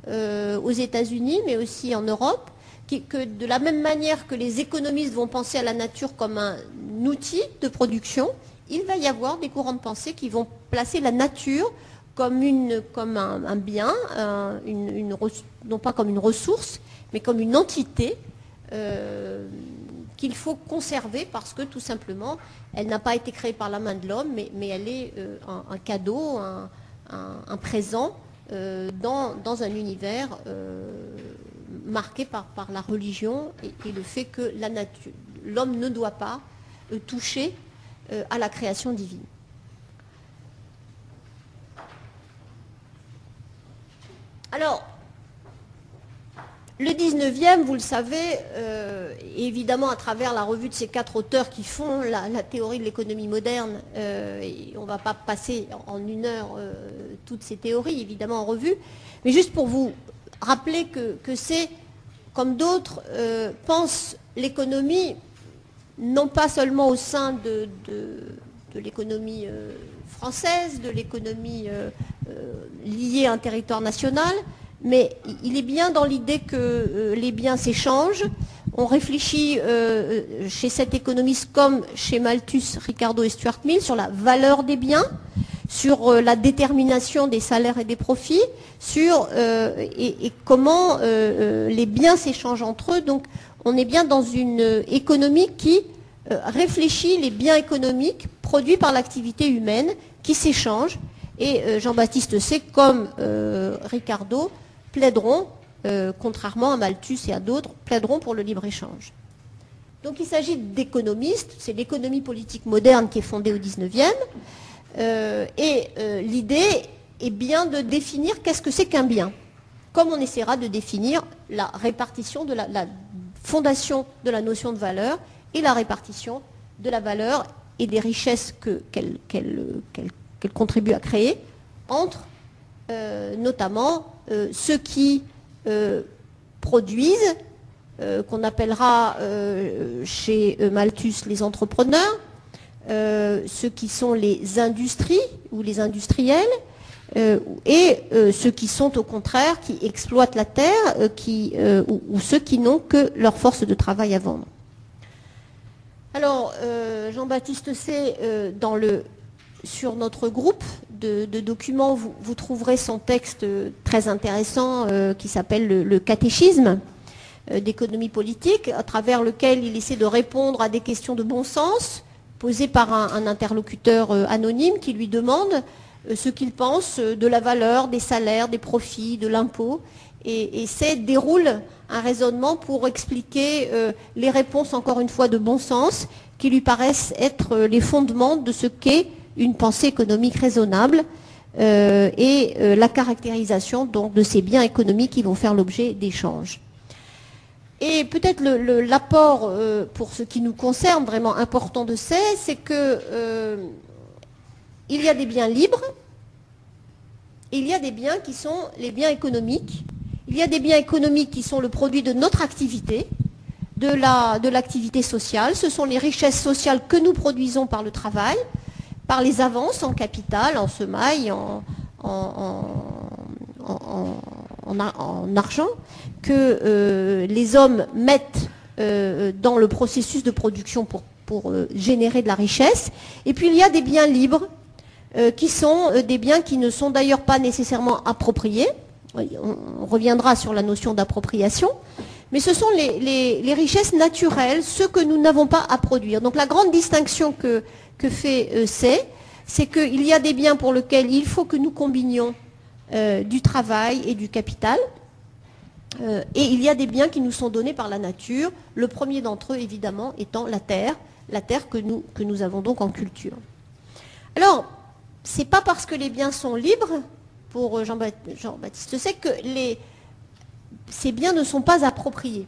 aux États-Unis, mais aussi en Europe, que de la même manière que les économistes vont penser à la nature comme un outil de production, il va y avoir des courants de pensée qui vont placer la nature comme, un, bien, une, non pas comme une ressource, mais comme une entité euh, qu'il faut conserver parce que tout simplement, elle n'a pas été créée par la main de l'homme, mais, elle est euh, un, cadeau, un, présent euh, dans, un univers marqué par, la religion et, et le fait que l'homme ne doit pas toucher euh, à la création divine. Alors, le 19e, vous le savez, euh, évidemment à travers la revue de ces quatre auteurs qui font la, théorie de l'économie moderne, euh, on ne va pas passer en une heure toutes ces théories, évidemment, en revue, mais juste pour vous rappeler que, c'est, comme d'autres pensent l'économie non pas seulement au sein de, l'économie euh, française, de l'économie euh, euh, liée à un territoire national, mais il est bien dans l'idée que les biens s'échangent. On réfléchit chez cet économiste comme chez Malthus, Ricardo et Stuart Mill sur la valeur des biens, sur la détermination des salaires et des profits, sur et, comment les biens s'échangent entre eux. Donc on est bien dans une économie qui euh, réfléchit les biens économiques produits par l'activité humaine qui s'échangent. Et euh, Jean-Baptiste C, comme euh, Ricardo, plaideront, contrairement à Malthus et à d'autres, plaideront pour le libre-échange. Donc il s'agit d'économistes, c'est l'économie politique moderne qui est fondée au 19e, et l'idée est bien de définir qu'est-ce que c'est qu'un bien, comme on essaiera de définir la répartition de la fondation de la notion de valeur et la répartition de la valeur et des richesses qu'elle contribue à créer entre euh, notamment euh, ceux qui euh, produisent, qu'on appellera chez Malthus les entrepreneurs, ceux qui sont les industries ou les industriels, et ceux qui sont au contraire, qui exploitent la terre, ou, ceux qui n'ont que leur force de travail à vendre. Alors, euh, Jean-Baptiste C, euh, sur notre groupe de, documents, vous, trouverez son texte très intéressant euh, qui s'appelle le, catéchisme d'économie politique, à travers lequel il essaie de répondre à des questions de bon sens posées par un, interlocuteur anonyme qui lui demande ce qu'il pense de la valeur, des salaires, des profits, de l'impôt. Et, et c'est déroule un raisonnement pour expliquer euh, les réponses, encore une fois, de bon sens, qui lui paraissent être euh, les fondements de ce qu'est une pensée économique raisonnable euh, et la caractérisation donc, de ces biens économiques qui vont faire l'objet d'échanges. Et peut-être l'apport, pour ce qui nous concerne, vraiment important de ça, c'est qu'il y a des biens libres, il y a des biens qui sont les biens économiques, il y a des biens économiques qui sont le produit de notre activité, de l'activité sociale. Ce sont les richesses sociales que nous produisons par le travail, par les avances en capital, en semailles, en, argent, que euh, les hommes mettent euh, dans le processus de production pour, euh, générer de la richesse. Et puis il y a des biens libres, qui sont des biens qui ne sont d'ailleurs pas nécessairement appropriés, on reviendra sur la notion d'appropriation, mais ce sont les, richesses naturelles, ce que nous n'avons pas à produire. Donc la grande distinction que, fait euh, c'est qu'il y a des biens pour lesquels il faut que nous combinions euh, du travail et du capital, euh, et il y a des biens qui nous sont donnés par la nature, le premier d'entre eux évidemment étant la terre, la terre que nous, que avons donc en culture. Alors, ce n'est pas parce que les biens sont libres pour Jean-Baptiste c'est que ces biens ne sont pas appropriés.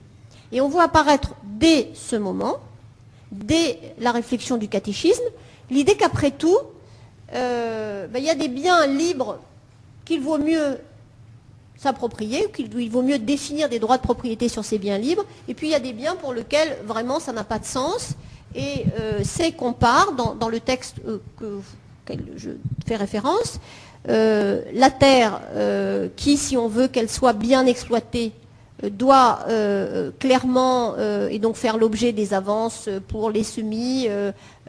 Et on voit apparaître dès ce moment, dès la réflexion du catéchisme, l'idée qu'après tout, euh, ben, il y a des biens libres qu'il vaut mieux s'approprier, qu'il vaut mieux définir des droits de propriété sur ces biens libres, et puis il y a des biens pour lesquels vraiment ça n'a pas de sens, et euh, c'est qu'on part, dans, le texte euh, que, auquel je fais référence, la terre qui, si on veut qu'elle soit bien exploitée, doit clairement et donc faire l'objet des avances pour les semis,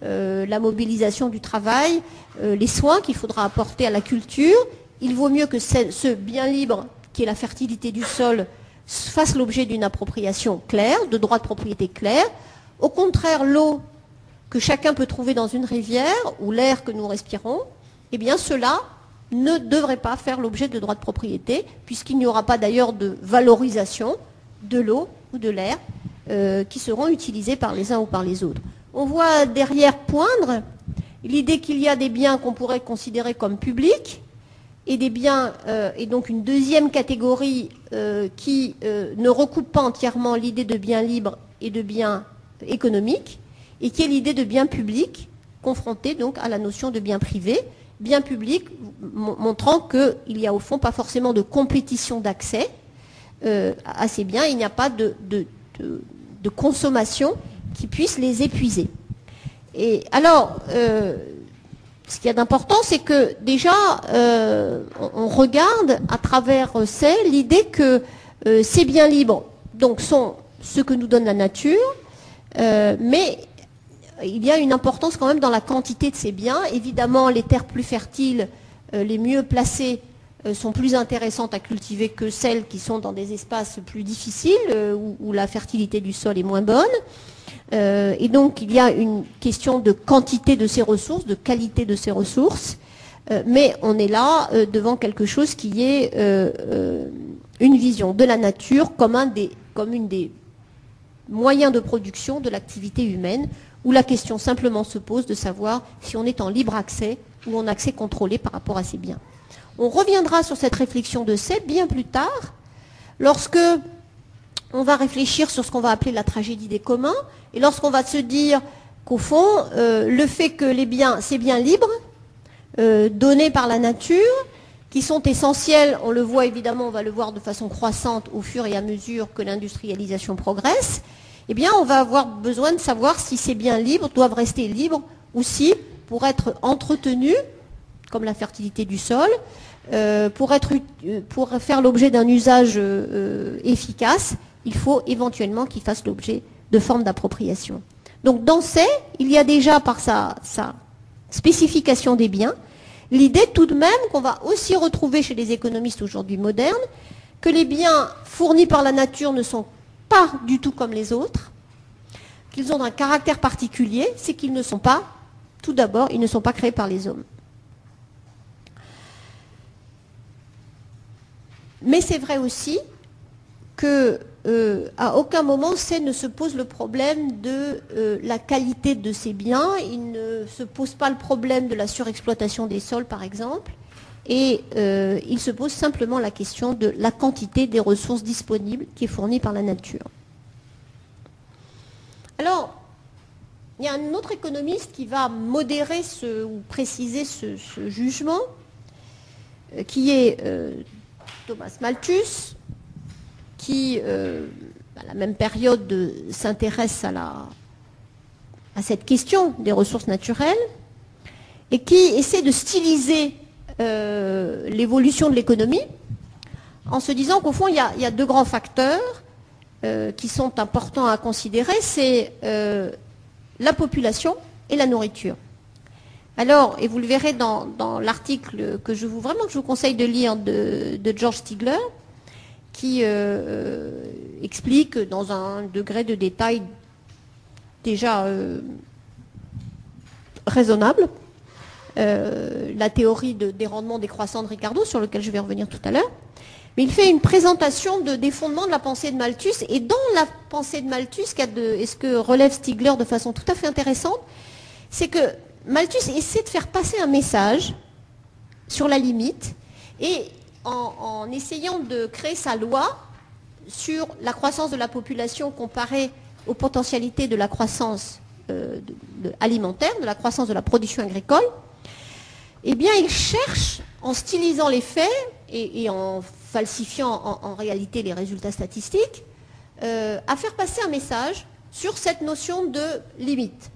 la mobilisation du travail, les soins qu'il faudra apporter à la culture, il vaut mieux que ce bien libre, qui est la fertilité du sol, fasse l'objet d'une appropriation claire, de droits de propriété clairs. Au contraire, l'eau que chacun peut trouver dans une rivière ou l'air que nous respirons, eh bien cela ne devrait pas faire l'objet de droits de propriété, puisqu'il n'y aura pas d'ailleurs de valorisation de l'eau ou de l'air euh, qui seront utilisés par les uns ou par les autres. On voit derrière poindre l'idée qu'il y a des biens qu'on pourrait considérer comme publics, et des biens, euh, et donc une deuxième catégorie euh, qui ne recoupe pas entièrement l'idée de biens libres et de biens économiques, et qui est l'idée de biens publics, confrontée donc à la notion de biens privés, biens publics montrant qu'il n'y a au fond pas forcément de compétition d'accès à ces biens, il n'y a pas de, consommation qui puisse les épuiser. Et alors, ce qu'il y a d'important, c'est que déjà, euh, on, regarde à travers ces l'idée que euh, ces biens libres donc, sont ce que nous donne la nature, euh, mais il y a une importance quand même dans la quantité de ces biens. Évidemment, les terres plus fertiles, les mieux placées, sont plus intéressantes à cultiver que celles qui sont dans des espaces plus difficiles, où la fertilité du sol est moins bonne. Euh, et donc, il y a une question de quantité de ces ressources, de qualité de ces ressources, euh, mais on est là euh, devant quelque chose qui est une vision de la nature comme un des, comme une des moyens de production de l'activité humaine, où la question simplement se pose de savoir si on est en libre accès ou en accès contrôlé par rapport à ces biens. On reviendra sur cette réflexion de C bien plus tard, lorsque on va réfléchir sur ce qu'on va appeler la tragédie des communs, et lorsqu'on va se dire qu'au fond, euh, le fait que les biens, ces biens libres, euh, donnés par la nature, qui sont essentiels, on le voit évidemment, on va le voir de façon croissante au fur et à mesure que l'industrialisation progresse, eh bien on va avoir besoin de savoir si ces biens libres doivent rester libres ou si, pour être entretenus, comme la fertilité du sol, euh, pour, être, pour faire l'objet d'un usage efficace, il faut éventuellement qu'ils fassent l'objet de formes d'appropriation. Donc dans ces, il y a déjà par sa, spécification des biens, l'idée tout de même qu'on va aussi retrouver chez les économistes aujourd'hui modernes, que les biens fournis par la nature ne sont pas du tout comme les autres, qu'ils ont un caractère particulier, c'est qu'ils ne sont pas, tout d'abord, ils ne sont pas créés par les hommes. Mais c'est vrai aussi que euh, à aucun moment C ne se pose le problème de euh, la qualité de ces biens, il ne se pose pas le problème de la surexploitation des sols par exemple, et euh, il se pose simplement la question de la quantité des ressources disponibles qui est fournie par la nature. Alors, il y a un autre économiste qui va modérer ou préciser ce, jugement, qui est Thomas Malthus, qui, euh, à la même période, s'intéresse à cette question des ressources naturelles et qui essaie de styliser euh, l'évolution de l'économie en se disant qu'au fond, il y, a, deux grands facteurs euh, qui sont importants à considérer, c'est la population et la nourriture. Alors, et vous le verrez dans, l'article que je vous vraiment que je vous conseille de lire de, George Stigler, qui euh, euh, explique dans un degré de détail déjà euh, raisonnable la théorie des rendements décroissants de Ricardo, sur lequel je vais revenir tout à l'heure. Mais il fait une présentation des fondements de la pensée de Malthus. Et dans la pensée de Malthus, et ce que relève Stigler de façon tout à fait intéressante, c'est que Malthus essaie de faire passer un message sur la limite Et en, essayant de créer sa loi sur la croissance de la population comparée aux potentialités de la croissance euh, alimentaire, de la croissance de la production agricole, eh bien, il cherche, en stylisant les faits et, en falsifiant en, réalité les résultats statistiques, euh, à faire passer un message sur cette notion de limite.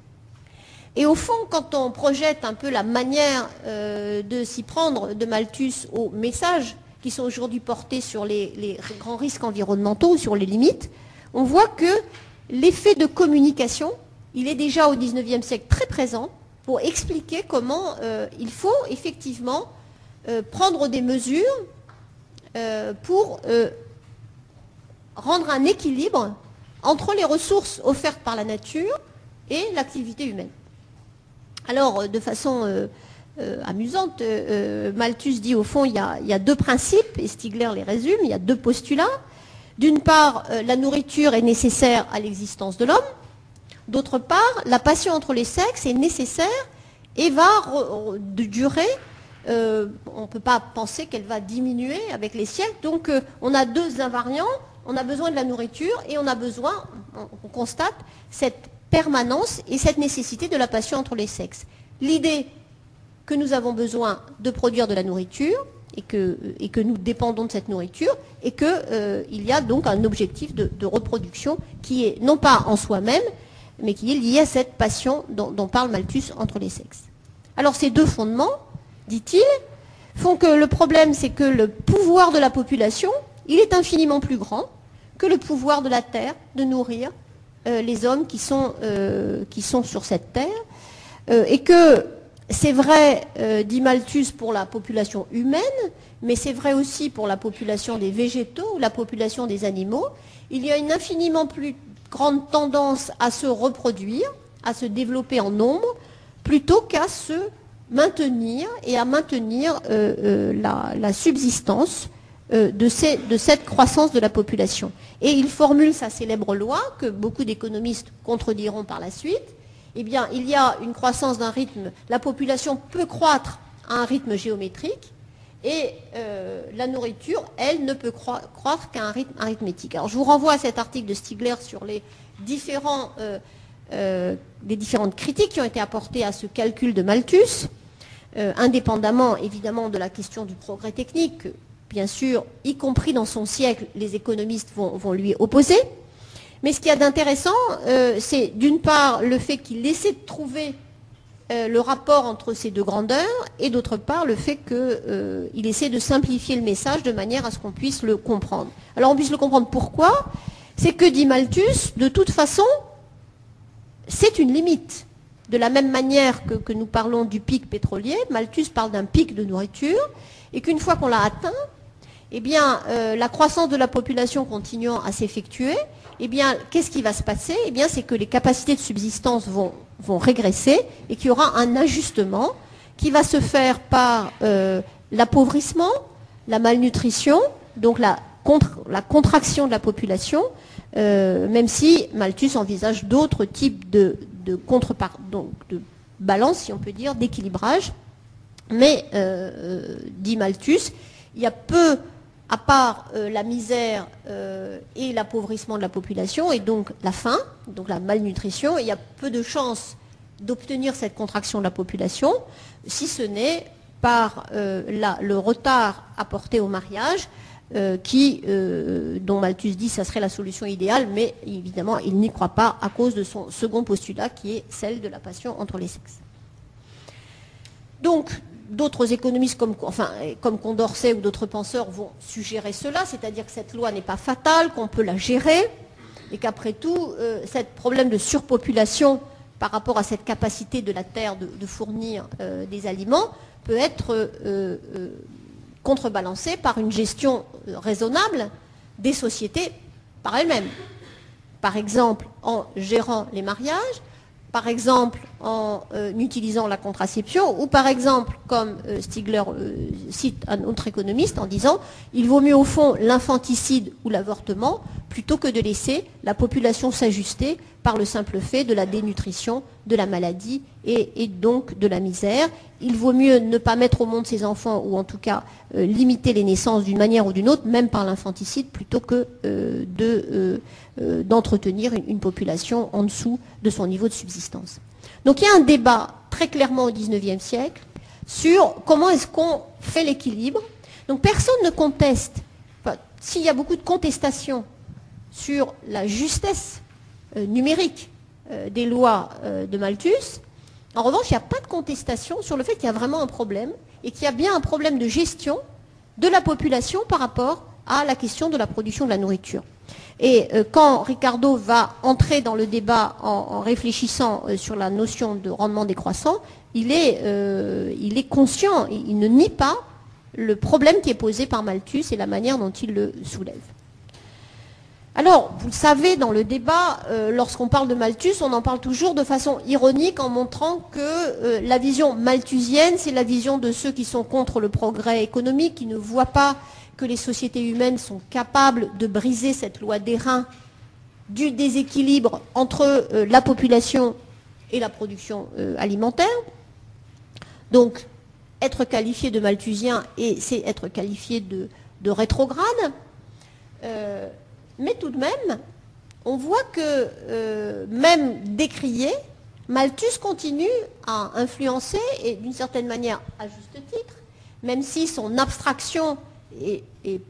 Et au fond, quand on projette un peu la manière euh, de s'y prendre de Malthus aux messages qui sont aujourd'hui portés sur les, grands risques environnementaux, sur les limites, on voit que l'effet de communication, il est déjà au XIXe siècle très présent pour expliquer comment euh, il faut effectivement euh, prendre des mesures pour rendre un équilibre entre les ressources offertes par la nature et l'activité humaine. Alors, euh, de façon euh, euh, amusante, Malthus dit au fond, il y, a, deux principes, et Stigler les résume, il y a deux postulats. D'une part, la nourriture est nécessaire à l'existence de l'homme. D'autre part, la passion entre les sexes est nécessaire et va durer. on ne peut pas penser qu'elle va diminuer avec les siècles. Donc, on a deux invariants. On a besoin de la nourriture et on a besoin, on constate, cette permanence et cette nécessité de la passion entre les sexes. L'idée que nous avons besoin de produire de la nourriture et que, et que nous dépendons de cette nourriture et qu'il euh, y a donc un objectif de, reproduction qui est non pas en soi-même, mais qui est lié à cette passion dont, parle Malthus entre les sexes. Alors ces deux fondements, dit-il, font que le problème c'est que le pouvoir de la population, il est infiniment plus grand que le pouvoir de la terre de nourrir euh, les hommes qui sont, euh, qui sont sur cette terre, euh, et que c'est vrai, dit Malthus, pour la population humaine, mais c'est vrai aussi pour la population des végétaux ou la population des animaux. Il y a une infiniment plus grande tendance à se reproduire, à se développer en nombre, plutôt qu'à se maintenir et à maintenir la, subsistance de, de, cette croissance de la population. Et il formule sa célèbre loi, que beaucoup d'économistes contrediront par la suite. Eh bien, il y a une croissance d'un rythme, la population peut croître à un rythme géométrique, et euh, la nourriture, elle, ne peut croître qu'à un rythme arithmétique. Alors, je vous renvoie à cet article de Stigler sur euh, euh, les différentes critiques qui ont été apportées à ce calcul de Malthus, indépendamment évidemment de la question du progrès technique, bien sûr, y compris dans son siècle, les économistes vont, lui opposer. Mais ce qu'il y a d'intéressant, c'est d'une part le fait qu'il essaie de trouver euh, le rapport entre ces deux grandeurs, et d'autre part le fait qu'il euh, essaie de simplifier le message de manière à ce qu'on puisse le comprendre. Alors on puisse le comprendre pourquoi? C'est que, dit Malthus, de toute façon, c'est une limite. De la même manière que, nous parlons du pic pétrolier, Malthus parle d'un pic de nourriture, et qu'une fois qu'on l'a atteint, eh bien, euh, la croissance de la population continuant à s'effectuer, eh bien, qu'est-ce qui va se passer? Eh bien, c'est que les capacités de subsistance vont, régresser et qu'il y aura un ajustement qui va se faire par euh, l'appauvrissement, la malnutrition, donc la, contraction de la population, euh, même si Malthus envisage d'autres types de, de de balance, si on peut dire, d'équilibrage. Mais, dit Malthus, il y a peu à part euh, la misère euh, et l'appauvrissement de la population, et donc la faim, donc la malnutrition, il y a peu de chances d'obtenir cette contraction de la population, si ce n'est par euh, le retard apporté au mariage, dont Malthus dit que ça serait la solution idéale, mais évidemment, il n'y croit pas à cause de son second postulat, qui est celle de la passion entre les sexes. Donc, d'autres économistes comme, Condorcet ou d'autres penseurs vont suggérer cela, c'est-à-dire que cette loi n'est pas fatale, qu'on peut la gérer, et qu'après tout, euh, ce problème de surpopulation par rapport à cette capacité de la Terre de, fournir euh, des aliments peut être euh, contrebalancé par une gestion raisonnable des sociétés par elles-mêmes. Par exemple, en gérant les mariages, par exemple en euh, utilisant la contraception, ou par exemple, comme euh, Stigler euh, cite un autre économiste en disant, il vaut mieux au fond l'infanticide ou l'avortement plutôt que de laisser la population s'ajuster par le simple fait de la dénutrition de la maladie et, donc de la misère. Il vaut mieux ne pas mettre au monde ses enfants ou en tout cas limiter les naissances d'une manière ou d'une autre, même par l'infanticide, plutôt que d'entretenir une, population en dessous de son niveau de subsistance. Donc il y a un débat très clairement au XIXe siècle sur comment est-ce qu'on fait l'équilibre. Donc personne ne conteste, s'il y a beaucoup de contestations sur la justesse numérique euh, des lois euh, de Malthus. En revanche, il n'y a pas de contestation sur le fait qu'il y a vraiment un problème et qu'il y a bien un problème de gestion de la population par rapport à la question de la production de la nourriture. Et euh, quand Ricardo va entrer dans le débat en, réfléchissant sur la notion de rendement décroissant, il est, est conscient, il ne nie pas le problème qui est posé par Malthus et la manière dont il le soulève. Alors, vous le savez, dans le débat, euh, lorsqu'on parle de Malthus, on en parle toujours de façon ironique en montrant que euh, la vision malthusienne, c'est la vision de ceux qui sont contre le progrès économique, qui ne voient pas que les sociétés humaines sont capables de briser cette loi des reins du déséquilibre entre euh, la population et la production alimentaire. Donc, être qualifié de malthusien, et c'est être qualifié de, de rétrograde. Mais tout de même, on voit que euh, même décrié, Malthus continue à influencer, et d'une certaine manière à juste titre, même si son abstraction est,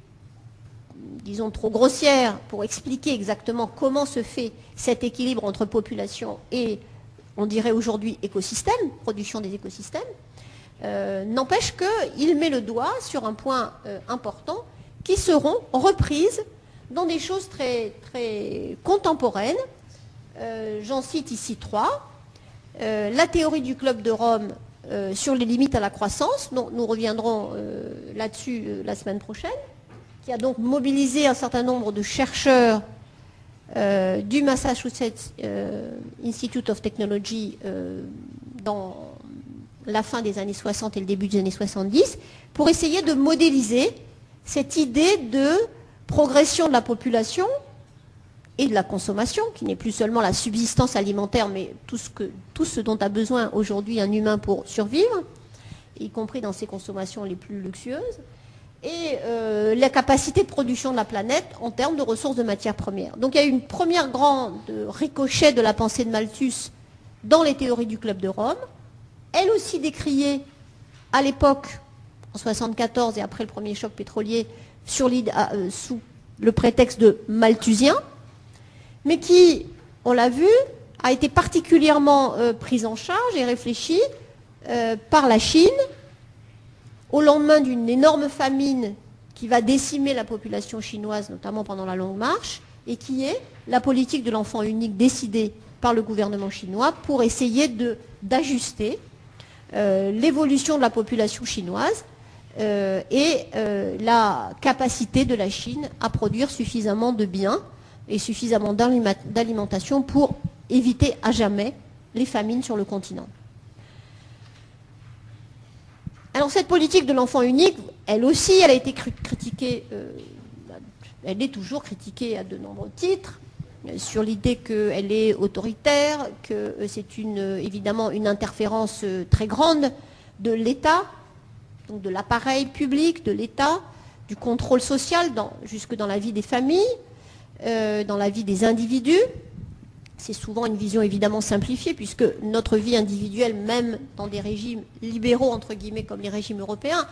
disons, trop grossière pour expliquer exactement comment se fait cet équilibre entre population et, on dirait aujourd'hui, écosystème, production des écosystèmes, euh, n'empêche qu'il met le doigt sur un point euh, important qui seront reprises dans des choses très, contemporaines. Euh, j'en cite ici trois. La théorie du club de Rome euh, sur les limites à la croissance, nous reviendrons là-dessus la semaine prochaine, qui a donc mobilisé un certain nombre de chercheurs du Massachusetts Institute of Technology dans la fin des années 60 et le début des années 70, pour essayer de modéliser cette idée de progression de la population et de la consommation, qui n'est plus seulement la subsistance alimentaire, mais tout ce, dont a besoin aujourd'hui un humain pour survivre, y compris dans ses consommations les plus luxueuses, et euh, la capacité de production de la planète en termes de ressources de matières premières. Donc il y a eu une première grande ricochet de la pensée de Malthus dans les théories du Club de Rome, elle aussi décriée à l'époque, en 1974 et après le premier choc pétrolier, euh, sous le prétexte de malthusien, mais qui, on l'a vu, a été particulièrement euh, prise en charge et réfléchie euh, par la Chine au lendemain d'une énorme famine qui va décimer la population chinoise, notamment pendant la longue marche, et qui est la politique de l'enfant unique décidée par le gouvernement chinois pour essayer d'ajuster l'évolution de la population chinoise euh, et euh, la capacité de la Chine à produire suffisamment de biens et suffisamment d'alimentation pour éviter à jamais les famines sur le continent. Alors cette politique de l'enfant unique, elle aussi, elle a été critiquée, euh, elle est toujours critiquée à de nombreux titres, sur l'idée qu'elle est autoritaire, que c'est évidemment une interférence très grande de l'État donc de l'appareil public, de l'État, du contrôle social jusque dans la vie des familles, euh, dans la vie des individus. C'est souvent une vision évidemment simplifiée, puisque notre vie individuelle, même dans des régimes libéraux, entre guillemets, comme les régimes européens,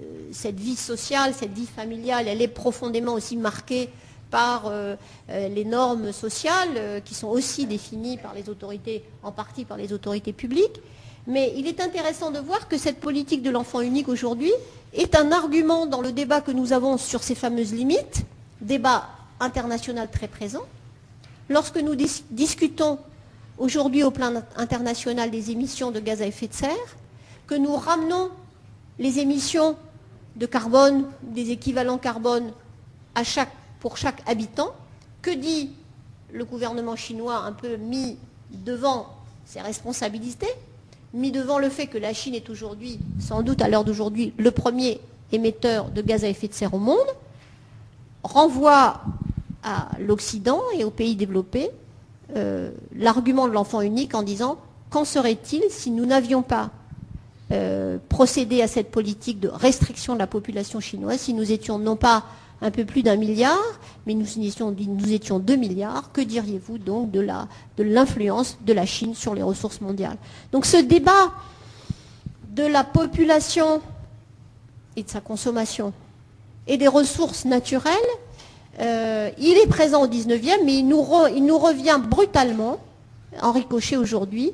euh, cette vie sociale, cette vie familiale, elle est profondément aussi marquée par euh, les normes sociales qui sont aussi définies par les autorités, en partie par les autorités publiques. Mais il est intéressant de voir que cette politique de l'enfant unique aujourd'hui est un argument dans le débat que nous avons sur ces fameuses limites, débat international très présent. Lorsque nous discutons aujourd'hui au plan international des émissions de gaz à effet de serre, que nous ramenons les émissions de carbone, des équivalents carbone pour chaque habitant, que dit le gouvernement chinois un peu mis devant ses responsabilités mis devant le fait que la Chine est aujourd'hui, sans doute à l'heure d'aujourd'hui, le premier émetteur de gaz à effet de serre au monde, renvoie à l'Occident et aux pays développés euh, l'argument de l'enfant unique en disant qu'en serait-il si nous n'avions pas euh, procédé à cette politique de restriction de la population chinoise, si nous étions non pas un peu plus d'un milliard, mais nous étions, 2 milliards, que diriez-vous donc de l'influence de la Chine sur les ressources mondiales? Donc ce débat de la population et de sa consommation et des ressources naturelles, euh, il est présent au 19e, mais il nous, revient brutalement, en ricochet aujourd'hui,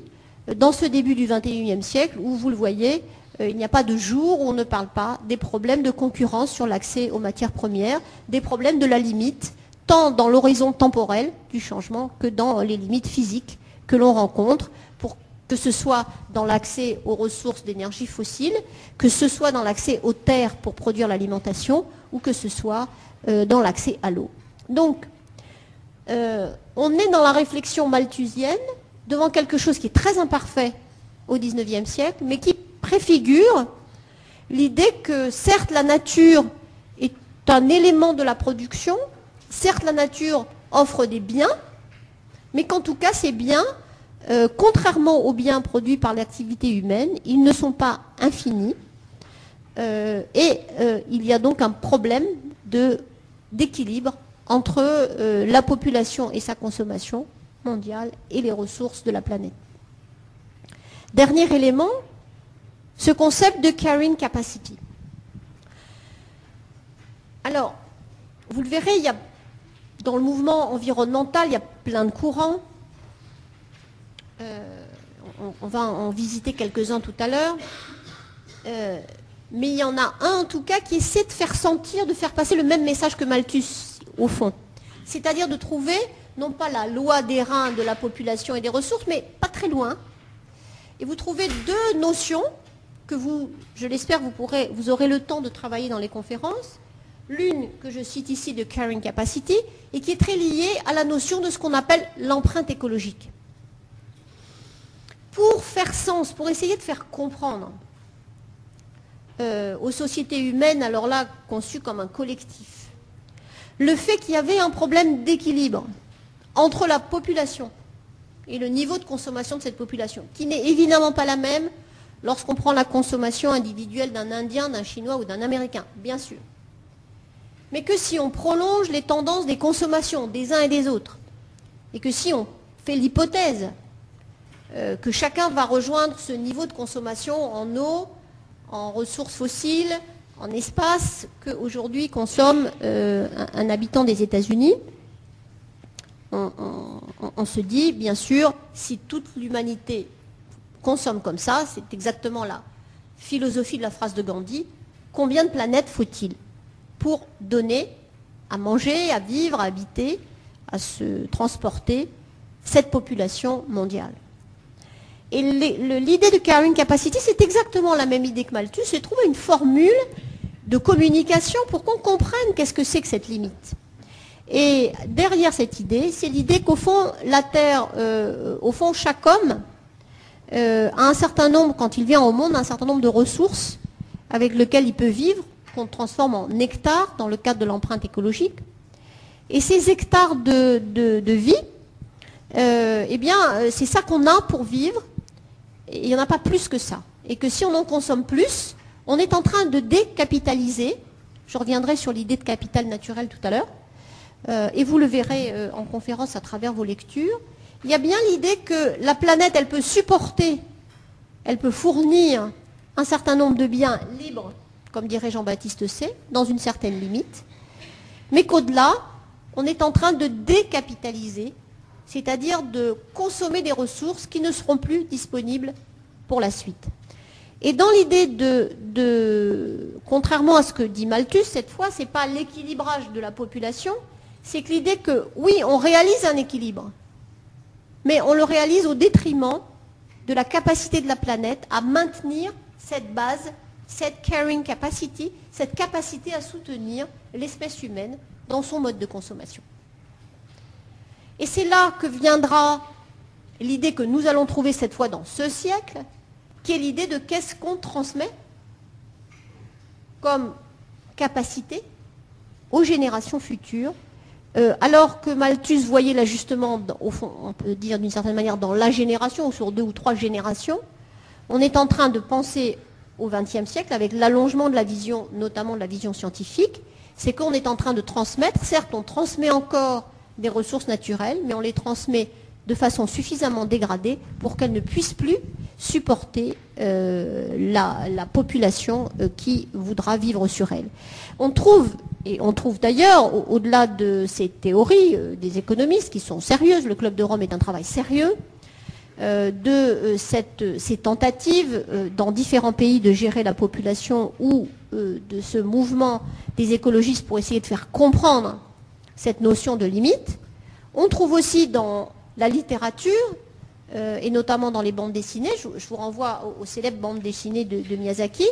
dans ce début du 21e siècle, où vous le voyez, euh, il n'y a pas de jour où on ne parle pas des problèmes de concurrence sur l'accès aux matières premières, des problèmes de la limite, tant dans l'horizon temporel du changement que dans les limites physiques que l'on rencontre que ce soit dans l'accès aux ressources d'énergie fossile, que ce soit dans l'accès aux terres pour produire l'alimentation, ou que ce soit euh, dans l'accès à l'eau. Donc, euh, on est dans la réflexion malthusienne devant quelque chose qui est très imparfait au XIXe siècle, mais qui préfigure l'idée que certes la nature est un élément de la production, certes la nature offre des biens, mais qu'en tout cas ces biens euh, contrairement aux biens produits par l'activité humaine, ils ne sont pas infinis. Et il y a donc un problème d'équilibre entre la population et sa consommation mondiale et les ressources de la planète. Dernier élément, ce concept de carrying capacity. Alors, vous le verrez, dans le mouvement environnemental, il y a plein de courants. Euh, on, va en visiter quelques-uns tout à l'heure. Euh, mais il y en a un en tout cas qui essaie de faire sentir, de faire passer le même message que Malthus, au fond. C'est-à-dire de trouver, non pas la loi des reins de la population et des ressources, mais pas très loin. Et vous trouvez deux notions que vous, je l'espère, vous, vous aurez le temps de travailler dans les conférences. L'une que je cite ici de carrying capacity et qui est très liée à la notion de ce qu'on appelle l'empreinte écologique pour faire sens, pour essayer de faire comprendre euh, aux sociétés humaines, alors là conçues comme un collectif, le fait qu'il y avait un problème d'équilibre entre la population et le niveau de consommation de cette population, qui n'est évidemment pas la même lorsqu'on prend la consommation individuelle d'un Indien, d'un Chinois ou d'un Américain, bien sûr. Mais que si on prolonge les tendances des consommations des uns et des autres, et que si on fait l'hypothèse euh, que chacun va rejoindre ce niveau de consommation en eau, en ressources fossiles, en espace qu'aujourd'hui consomme euh, un, habitant des États-Unis. On, se dit, bien sûr, si toute l'humanité consomme comme ça, c'est exactement la philosophie de la phrase de Gandhi, combien de planètes faut-il pour donner à manger, à vivre, à habiter, à se transporter cette population mondiale? Et l'idée de carrying capacity, c'est exactement la même idée que Malthus, c'est trouver une formule de communication pour qu'on comprenne qu'est-ce que c'est que cette limite. Et derrière cette idée, c'est l'idée qu'au fond, la Terre, euh, au fond, chaque homme euh, a un certain nombre, quand il vient au monde, un certain nombre de ressources avec lesquelles il peut vivre, qu'on transforme en hectares dans le cadre de l'empreinte écologique. Et ces hectares de, vie, euh, eh bien, c'est ça qu'on a pour vivre il n'y en a pas plus que ça. Et que si on en consomme plus, on est en train de décapitaliser. Je reviendrai sur l'idée de capital naturel tout à l'heure. Euh, et vous le verrez euh, en conférence à travers vos lectures. Il y a bien l'idée que la planète, elle peut supporter, elle peut fournir un certain nombre de biens libres, comme dirait Jean-Baptiste C, dans une certaine limite, mais qu'au-delà, on est en train de décapitaliser c'est-à-dire de consommer des ressources qui ne seront plus disponibles pour la suite. Et dans l'idée de, contrairement à ce que dit Malthus, cette fois, ce n'est pas l'équilibrage de la population, c'est l'idée que, oui, on réalise un équilibre, mais on le réalise au détriment de la capacité de la planète à maintenir cette base, cette carrying capacity, cette capacité à soutenir l'espèce humaine dans son mode de consommation. Et c'est là que viendra l'idée que nous allons trouver cette fois dans ce siècle, qui est l'idée de qu'est-ce qu'on transmet comme capacité aux générations futures. Euh, alors que Malthus voyait l'ajustement, au on peut dire d'une certaine manière, dans la génération, ou sur deux ou trois générations, on est en train de penser au XXe siècle avec l'allongement de la vision, notamment de la vision scientifique, c'est qu'on est en train de transmettre, certes on transmet encore des ressources naturelles, mais on les transmet de façon suffisamment dégradée pour qu'elles ne puissent plus supporter euh, la, population euh, qui voudra vivre sur elles. On trouve, et on trouve d'ailleurs, au-delà de ces théories euh, des économistes qui sont sérieuses, le Club de Rome est un travail sérieux, de ces tentatives dans différents pays de gérer la population ou de ce mouvement des écologistes pour essayer de faire comprendre cette notion de limite. On trouve aussi dans la littérature, euh, et notamment dans les bandes dessinées, je, vous renvoie aux, célèbres bandes dessinées de, Miyazaki,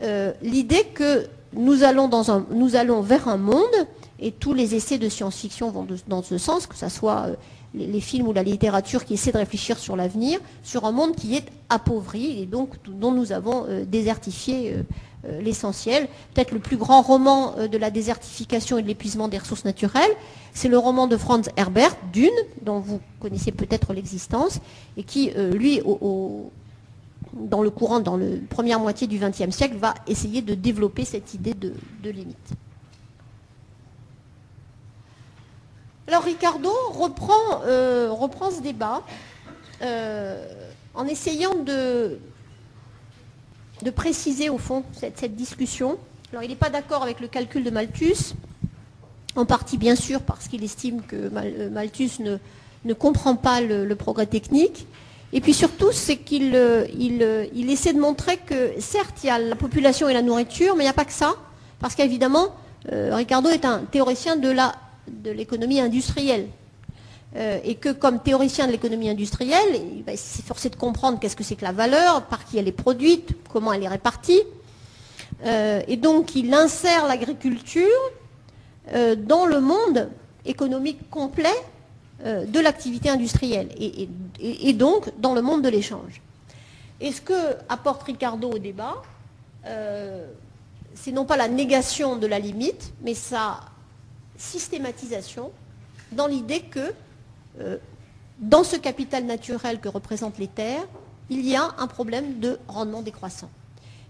euh, l'idée que nous allons, vers un monde, et tous les essais de science-fiction vont dans ce sens, que ce soit euh, les, films ou la littérature qui essaient de réfléchir sur l'avenir, sur un monde qui est appauvri et donc dont nous avons désertifié l'essentiel. Peut-être le plus grand roman euh, de la désertification et de l'épuisement des ressources naturelles, c'est le roman de Franz Herbert, Dune, dont vous connaissez peut-être l'existence, et qui, euh, lui, dans le courant, dans la première moitié du XXe siècle, va essayer de développer cette idée de, limite. Alors Ricardo reprend ce débat en essayant de, de préciser au fond cette, discussion. Alors il n'est pas d'accord avec le calcul de Malthus, en partie bien sûr parce qu'il estime que euh, Malthus ne, comprend pas le, progrès technique. Et puis surtout, c'est qu'il euh, euh, essaie de montrer que certes, il y a la population et la nourriture, mais il n'y a pas que ça. Parce qu'évidemment, Ricardo est un théoricien de l'économie industrielle. Euh, et que comme théoricien de l'économie industrielle, il s'est forcé de comprendre qu'est-ce que c'est que la valeur, par qui elle est produite, comment elle est répartie. Euh, et donc il insère l'agriculture euh, dans le monde économique complet de l'activité industrielle et, donc dans le monde de l'échange. Et ce que apporte Ricardo au débat, c'est non pas la négation de la limite, mais sa systématisation dans l'idée que euh, dans ce capital naturel que représentent les terres, il y a un problème de rendement décroissant.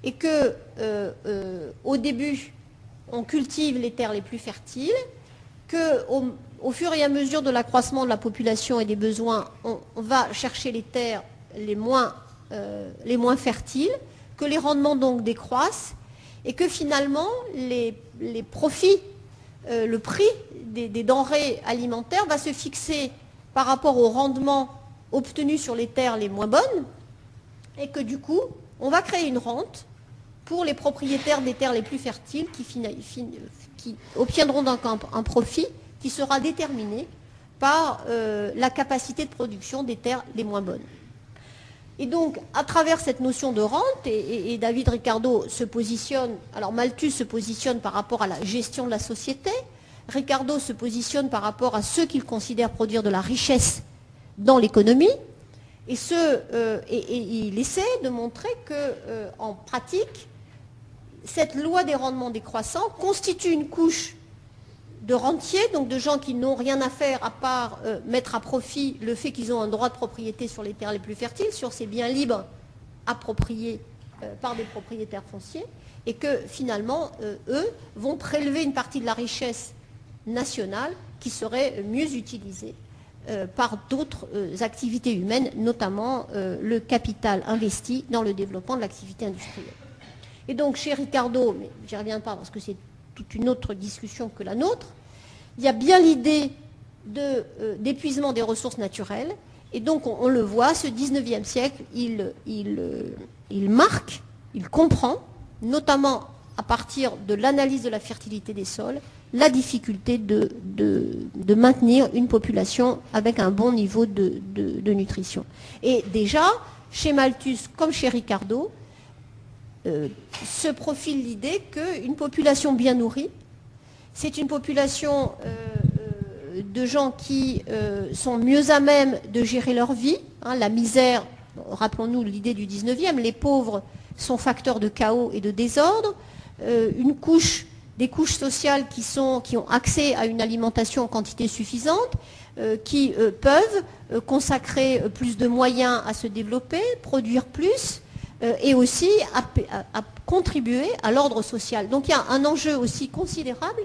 Et que euh, euh, au début, on cultive les terres les plus fertiles, qu'au au fur et à mesure de l'accroissement de la population et des besoins, on, va chercher les terres les moins, les moins, fertiles, que les rendements donc décroissent, et que finalement les, profits, le prix des, denrées alimentaires va se fixer par rapport au rendement obtenu sur les terres les moins bonnes, et que du coup, on va créer une rente pour les propriétaires des terres les plus fertiles qui, obtiendront donc un, profit qui sera déterminé par euh, la capacité de production des terres les moins bonnes. Et donc, à travers cette notion de rente, et, et, David Ricardo se positionne, alors Malthus se positionne par rapport à la gestion de la société, Ricardo se positionne par rapport à ceux qu'il considère produire de la richesse dans l'économie, et, euh, il essaie de montrer que, euh, en pratique, cette loi des rendements décroissants constitue une couche de rentiers, donc de gens qui n'ont rien à faire à part euh, mettre à profit le fait qu'ils ont un droit de propriété sur les terres les plus fertiles, sur ces biens libres appropriés par des propriétaires fonciers, et que finalement, eux vont prélever une partie de la richesse nationale qui serait mieux utilisée euh, par d'autres euh, activités humaines, notamment euh, le capital investi dans le développement de l'activité industrielle. Et donc chez Ricardo, mais j'y reviens pas parce que c'est toute une autre discussion que la nôtre, il y a bien l'idée d'épuisement des ressources naturelles, et donc on, le voit, ce 19e siècle, il, il marque, il comprend, notamment à partir de l'analyse de la fertilité des sols, la difficulté de, maintenir une population avec un bon niveau de, nutrition. Et déjà, chez Malthus comme chez Ricardo, euh, se profile l'idée qu'une population bien nourrie, c'est une population euh, euh, de gens qui sont mieux à même de gérer leur vie. Hein, la misère, rappelons-nous l'idée du 19e, les pauvres sont facteurs de chaos et de désordre. une couche des couches sociales qui, ont accès à une alimentation en quantité suffisante, euh, qui euh, peuvent euh, consacrer plus de moyens à se développer, produire plus, et aussi à, contribuer à l'ordre social. Donc il y a un enjeu aussi considérable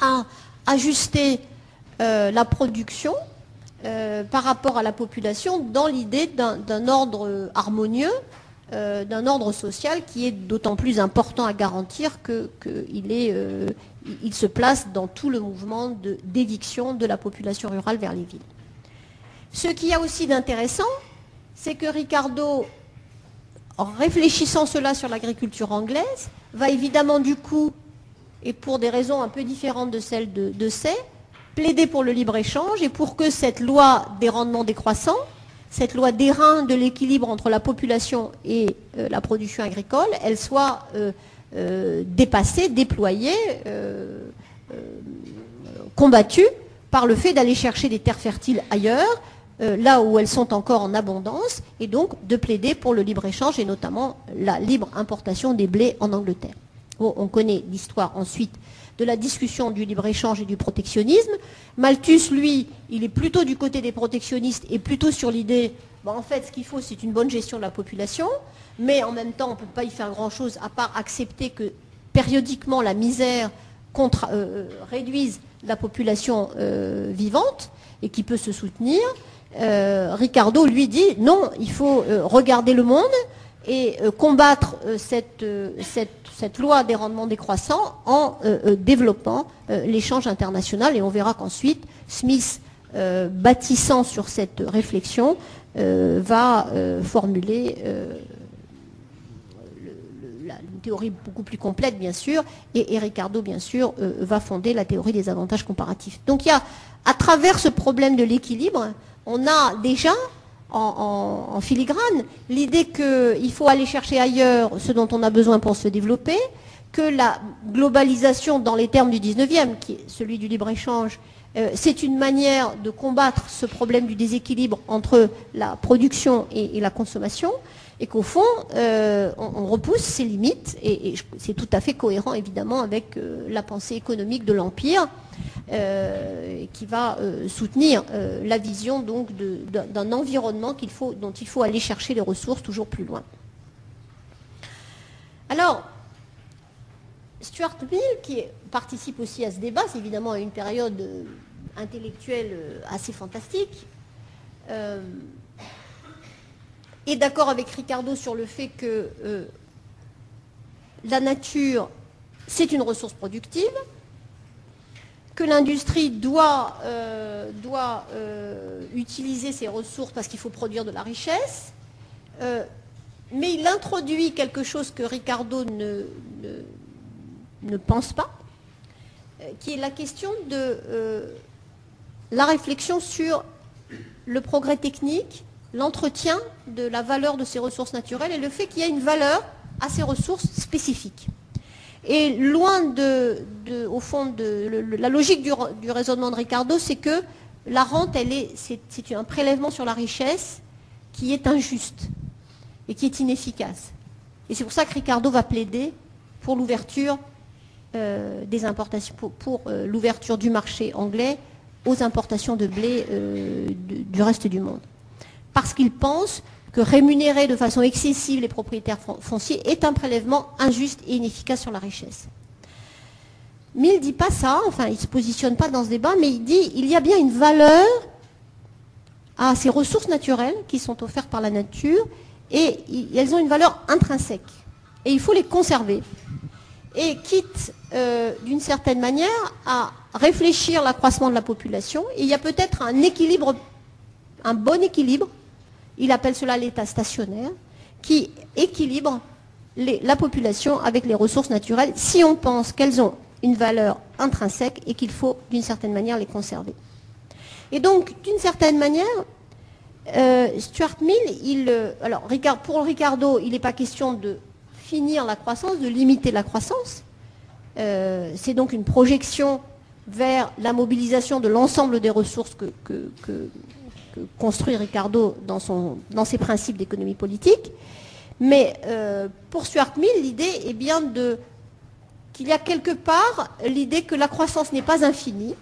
à ajuster la production par rapport à la population dans l'idée d'un ordre harmonieux euh, d'un ordre social qui est d'autant plus important à garantir qu'il euh, se place dans tout le mouvement d'éviction de, la population rurale vers les villes. Ce qu'il y a aussi d'intéressant, c'est que Ricardo, en réfléchissant cela sur l'agriculture anglaise, va évidemment du coup, et pour des raisons un peu différentes de celles de, de plaider pour le libre-échange et pour que cette loi des rendements décroissants cette loi d'airain de l'équilibre entre la population et euh, la production agricole, elle soit euh, euh, dépassée, déployée, combattue par le fait d'aller chercher des terres fertiles ailleurs, là où elles sont encore en abondance, et donc de plaider pour le libre-échange et notamment la libre importation des blés en Angleterre. on connaît l'histoire ensuite de la discussion du libre-échange et du protectionnisme. Malthus, lui, il est plutôt du côté des protectionnistes et plutôt sur l'idée, en fait, ce qu'il faut, c'est une bonne gestion de la population, mais en même temps, on ne peut pas y faire grand-chose à part accepter que périodiquement la misère euh, euh, réduise la population euh, vivante et qui peut se soutenir. Ricardo lui dit non, il faut regarder le monde et combattre cette, cette cette loi des rendements décroissants en euh, euh, développant euh, l'échange international. Et on verra qu'ensuite, Smith, bâtissant sur cette réflexion, va formuler une théorie beaucoup plus complète, bien sûr, et, Ricardo, bien sûr, va fonder la théorie des avantages comparatifs. Donc il y a, à travers ce problème de l'équilibre, on a déjà en, filigrane l'idée qu'il faut aller chercher ailleurs ce dont on a besoin pour se développer, que la globalisation dans les termes du 19e, qui est celui du libre-échange, euh, c'est une manière de combattre ce problème du déséquilibre entre la production et, la consommation, et qu'au fond, euh, on, repousse ses limites, et, c'est tout à fait cohérent évidemment avec euh, la pensée économique de l'Empire, euh, qui va euh, soutenir euh, la vision donc d'un environnement dont il faut aller chercher les ressources toujours plus loin. Alors, Stuart Mill, qui participe aussi à ce débat, c'est évidemment une période intellectuelle assez fantastique, est d'accord avec Ricardo sur le fait que la nature, c'est une ressource productive, que l'industrie doit, euh, doit euh, utiliser ses ressources parce qu'il faut produire de la richesse, euh, mais il introduit quelque chose que Ricardo ne, ne, pense pas, qui est la question de la réflexion sur le progrès technique, l'entretien de la valeur de ces ressources naturelles et le fait qu'il y a une valeur à ces ressources spécifiques. Et loin de, au fond, de, la logique du, raisonnement de Ricardo, c'est que la rente, elle est, c'est, un prélèvement sur la richesse qui est injuste et qui est inefficace. Et c'est pour ça que Ricardo va plaider pour l'ouverture euh, des importations, pour, euh, l'ouverture du marché anglais aux importations de blé euh, du reste du monde. Parce qu'il pense que rémunérer de façon excessive les propriétaires fonciers est un prélèvement injuste et inefficace sur la richesse. Mais il ne dit pas ça, enfin il ne se positionne pas dans ce débat, mais il dit il y a bien une valeur à ces ressources naturelles qui sont offertes par la nature et elles ont une valeur intrinsèque. Et il faut les conserver. Et quitte euh, d'une certaine manière à réfléchir l'accroissement de la population, il y a peut-être un équilibre, un bon équilibre il appelle cela l'état stationnaire, qui équilibre la population avec les ressources naturelles si on pense qu'elles ont une valeur intrinsèque et qu'il faut d'une certaine manière les conserver. Et donc, d'une certaine manière, euh, Stuart Mill, il, euh, alors pour Ricardo, il n'est pas question de finir la croissance, de limiter la croissance. Euh, c'est donc une projection vers la mobilisation de l'ensemble des ressources que, construit Ricardo dans, ses principes d'économie politique. Mais euh, pour Stuart Mill, l'idée est bien de qu'il y a quelque part l'idée que la croissance n'est pas infinie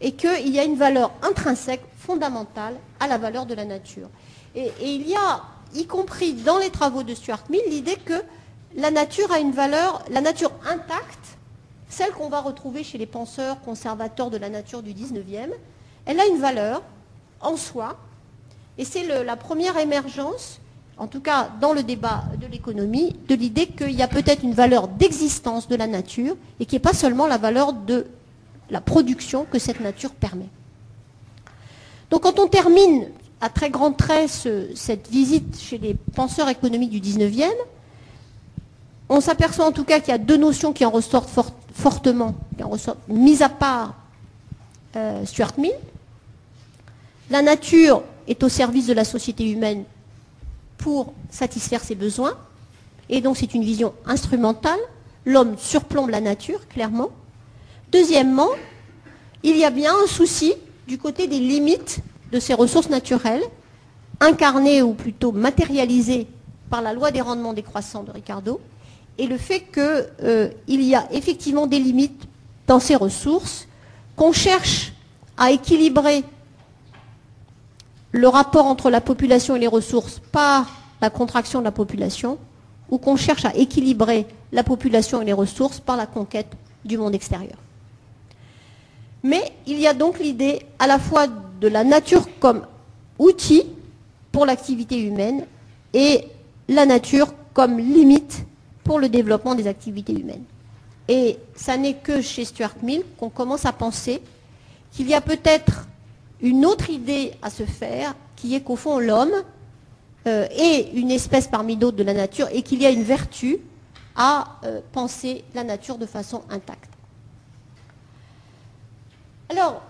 et qu'il y a une valeur intrinsèque, fondamentale, à la valeur de la nature. Et, il y a, y compris dans les travaux de Stuart Mill, l'idée que la nature a une valeur, la nature intacte, celle qu'on va retrouver chez les penseurs conservateurs de la nature du 19e, elle a une valeur en soi, et c'est la première émergence, en tout cas dans le débat de l'économie, de l'idée qu'il y a peut-être une valeur d'existence de la nature et qui n'est pas seulement la valeur de la production que cette nature permet. Donc quand on termine à très grands traits cette visite chez les penseurs économiques du 19e, on s'aperçoit en tout cas qu'il y a deux notions qui en ressortent fortement, qui en ressortent, mis à part euh, Stuart Mill. La nature est au service de la société humaine pour satisfaire ses besoins, et donc c'est une vision instrumentale. L'homme surplombe la nature, clairement. Deuxièmement, il y a bien un souci du côté des limites de ces ressources naturelles, incarnées ou plutôt matérialisées par la loi des rendements décroissants de Ricardo, et le fait qu'il euh, y a effectivement des limites dans ces ressources, qu'on cherche à équilibrer le rapport entre la population et les ressources par la contraction de la population, ou qu'on cherche à équilibrer la population et les ressources par la conquête du monde extérieur. Mais il y a donc l'idée à la fois de la nature comme outil pour l'activité humaine et la nature comme limite pour le développement des activités humaines. Et ça n'est que chez Stuart Mill qu'on commence à penser qu'il y a peut-être une autre idée à se faire, qui est qu'au fond l'homme euh, est une espèce parmi d'autres de la nature et qu'il y a une vertu à euh, penser la nature de façon intacte. Alors,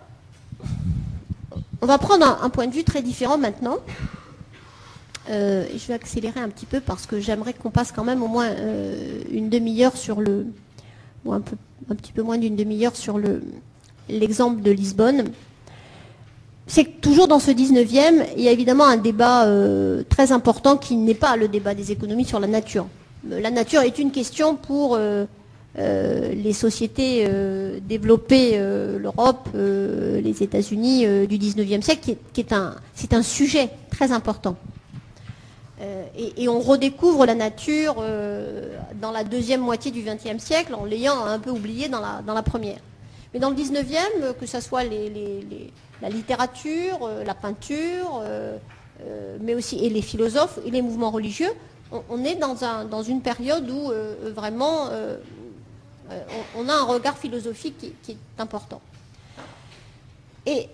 on va prendre un, point de vue très différent maintenant. Euh, je vais accélérer un petit peu parce que j'aimerais qu'on passe quand même au moins une demi-heure sur le, ou un petit peu moins d'une demi-heure sur l'exemple de Lisbonne. C'est toujours dans ce 19e, il y a évidemment un débat euh, très important qui n'est pas le débat des économies sur la nature. La nature est une question pour euh, les sociétés euh, développées, euh, l'Europe, les États-Unis du 19e siècle, qui est, un, c'est un sujet très important. Et, on redécouvre la nature dans la deuxième moitié du XXe siècle en l'ayant un peu oublié dans la, première. Mais dans le 19e, que ce soit la littérature, la peinture, mais aussi et les philosophes et les mouvements religieux, on, est dans, un, dans, une période où vraiment euh, on, a un regard philosophique qui, est important. Et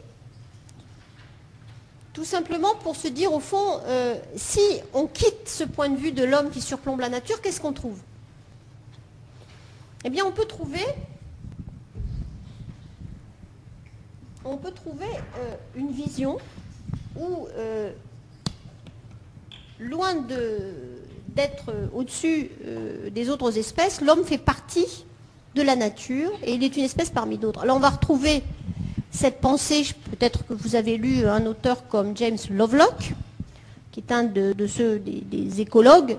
tout simplement pour se dire au fond, euh, si on quitte ce point de vue de l'homme qui surplombe la nature, qu'est-ce qu'on trouve? Eh bien, on peut trouver, on peut trouver euh, une vision où, loin d'être au-dessus des autres espèces, l'homme fait partie de la nature et il est une espèce parmi d'autres. Alors on va retrouver cette pensée, peut-être que vous avez lu un auteur comme James Lovelock, qui est un de, ceux des, écologues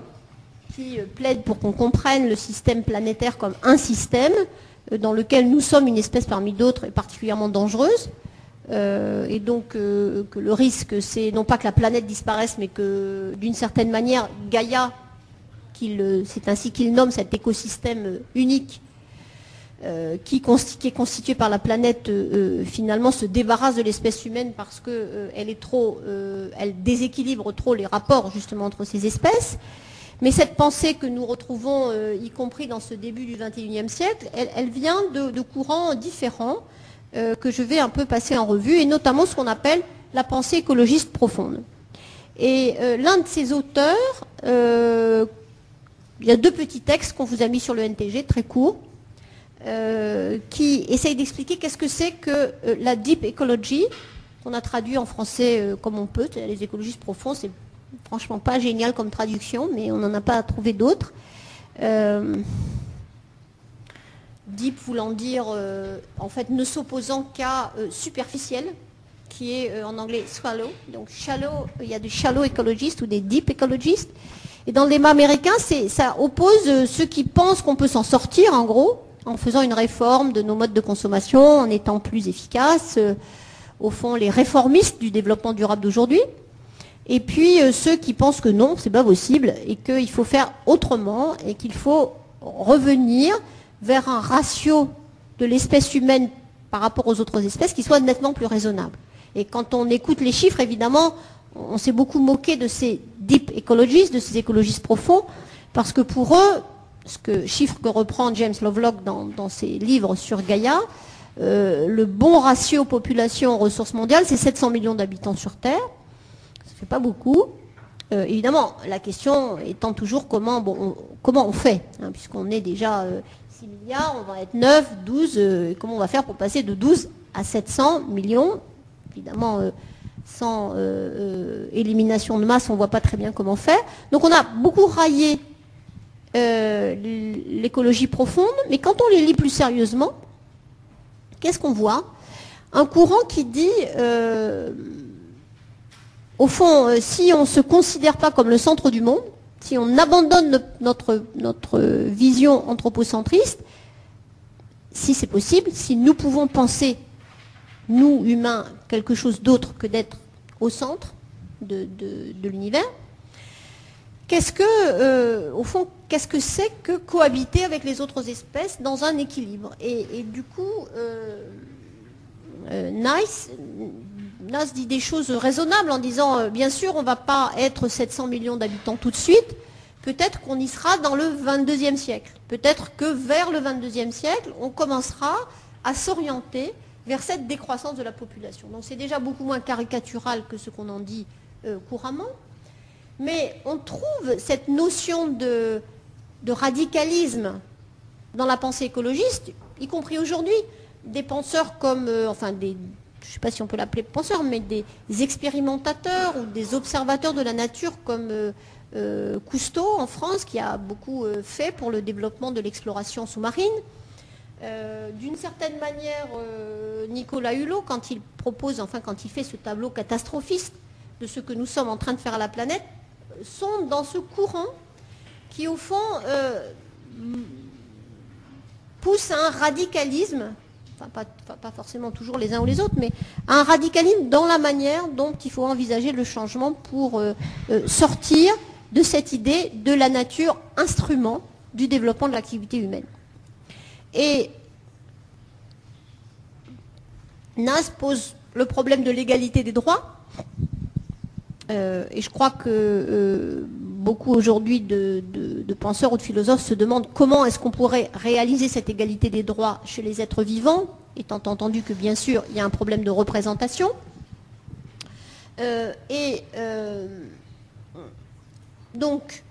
qui euh, plaide pour qu'on comprenne le système planétaire comme un système euh, dans lequel nous sommes une espèce parmi d'autres et particulièrement dangereuse. Euh, et donc que le risque, c'est non pas que la planète disparaisse, mais que d'une certaine manière, Gaïa, c'est ainsi qu'il nomme cet écosystème unique, euh, qui, est constituée par la planète euh, euh, finalement se débarrasse de l'espèce humaine parce qu'elle déséquilibre trop les rapports justement entre ces espèces. Mais cette pensée que nous retrouvons, y compris dans ce début du XXIe siècle, elle, vient de, courants différents que je vais un peu passer en revue, et notamment ce qu'on appelle la pensée écologiste profonde. Et l'un de ces auteurs, il y a deux petits textes qu'on vous a mis sur le NTG, très courts, euh, qui essaye d'expliquer qu'est-ce que c'est que euh, la deep ecology, qu'on a traduit en français euh, comme on peut, les écologistes profonds, c'est franchement pas génial comme traduction, mais on n'en a pas trouvé d'autres. deep voulant dire, en fait, ne s'opposant qu'à superficiel, qui est en anglais swallow. Donc shallow, il y a des shallow écologistes ou des deep écologistes. Et dans le débat américain, ça oppose ceux qui pensent qu'on peut s'en sortir, en gros, en faisant une réforme de nos modes de consommation, en étant plus efficaces, au fond, les réformistes du développement durable d'aujourd'hui, et puis ceux qui pensent que non, c'est pas possible, et qu'il faut faire autrement, et qu'il faut revenir vers un ratio de l'espèce humaine par rapport aux autres espèces qui soit nettement plus raisonnable. Et quand on écoute les chiffres, évidemment, on s'est beaucoup moqué de ces deep ecologistes, de ces écologistes profonds, parce que pour eux, ce que chiffre que reprend James Lovelock dans, ses livres sur Gaïa, euh, le bon ratio population-ressources mondiales, c'est 700 millions d'habitants sur Terre. Pas beaucoup. Euh, évidemment, la question étant toujours comment, bon, on, comment on fait, hein, puisqu'on est déjà 6 euh, milliards, on va être 9, 12, comment on va faire pour passer de 12 à 700 millions Évidemment, sans élimination de masse, on ne voit pas très bien comment faire. Donc on a beaucoup raillé l'écologie profonde, mais quand on les lit plus sérieusement, qu'est-ce qu'on voit? Un courant qui dit au fond, euh, si on ne se considère pas comme le centre du monde, si on abandonne notre, notre vision anthropocentriste, si c'est possible, si nous pouvons penser, nous humains, quelque chose d'autre que d'être au centre de, l'univers, qu'est-ce que, euh, au fond, qu'est-ce que c'est que cohabiter avec les autres espèces dans un équilibre? Et, du coup, euh, Nice Nas dit des choses raisonnables en disant, euh, bien sûr, on ne va pas être 700 millions d'habitants tout de suite. Peut-être qu'on y sera dans le 22e siècle. Peut-être que vers le 22e siècle, on commencera à s'orienter vers cette décroissance de la population. Donc c'est déjà beaucoup moins caricatural que ce qu'on en dit euh, couramment. Mais on trouve cette notion de, radicalisme dans la pensée écologiste, y compris aujourd'hui. Des penseurs comme, euh, enfin je ne sais pas si on peut l'appeler penseurs, mais des expérimentateurs ou des observateurs de la nature comme euh, euh, Cousteau en France, qui a beaucoup euh, fait pour le développement de l'exploration sous-marine. D'une certaine manière, Nicolas Hulot, quand il propose, enfin quand il fait ce tableau catastrophiste de ce que nous sommes en train de faire à la planète, sont dans ce courant qui, au fond, pousse à un radicalisme pas, forcément toujours les uns ou les autres, mais un radicalisme dans la manière dont il faut envisager le changement pour euh, euh, sortir de cette idée de la nature instrument du développement de l'activité humaine. Et NAS pose le problème de l'égalité des droits. Euh, et je crois que beaucoup aujourd'hui de, penseurs ou de philosophes se demandent comment est-ce qu'on pourrait réaliser cette égalité des droits chez les êtres vivants, étant entendu que bien sûr il y a un problème de représentation. Euh, et euh, donc,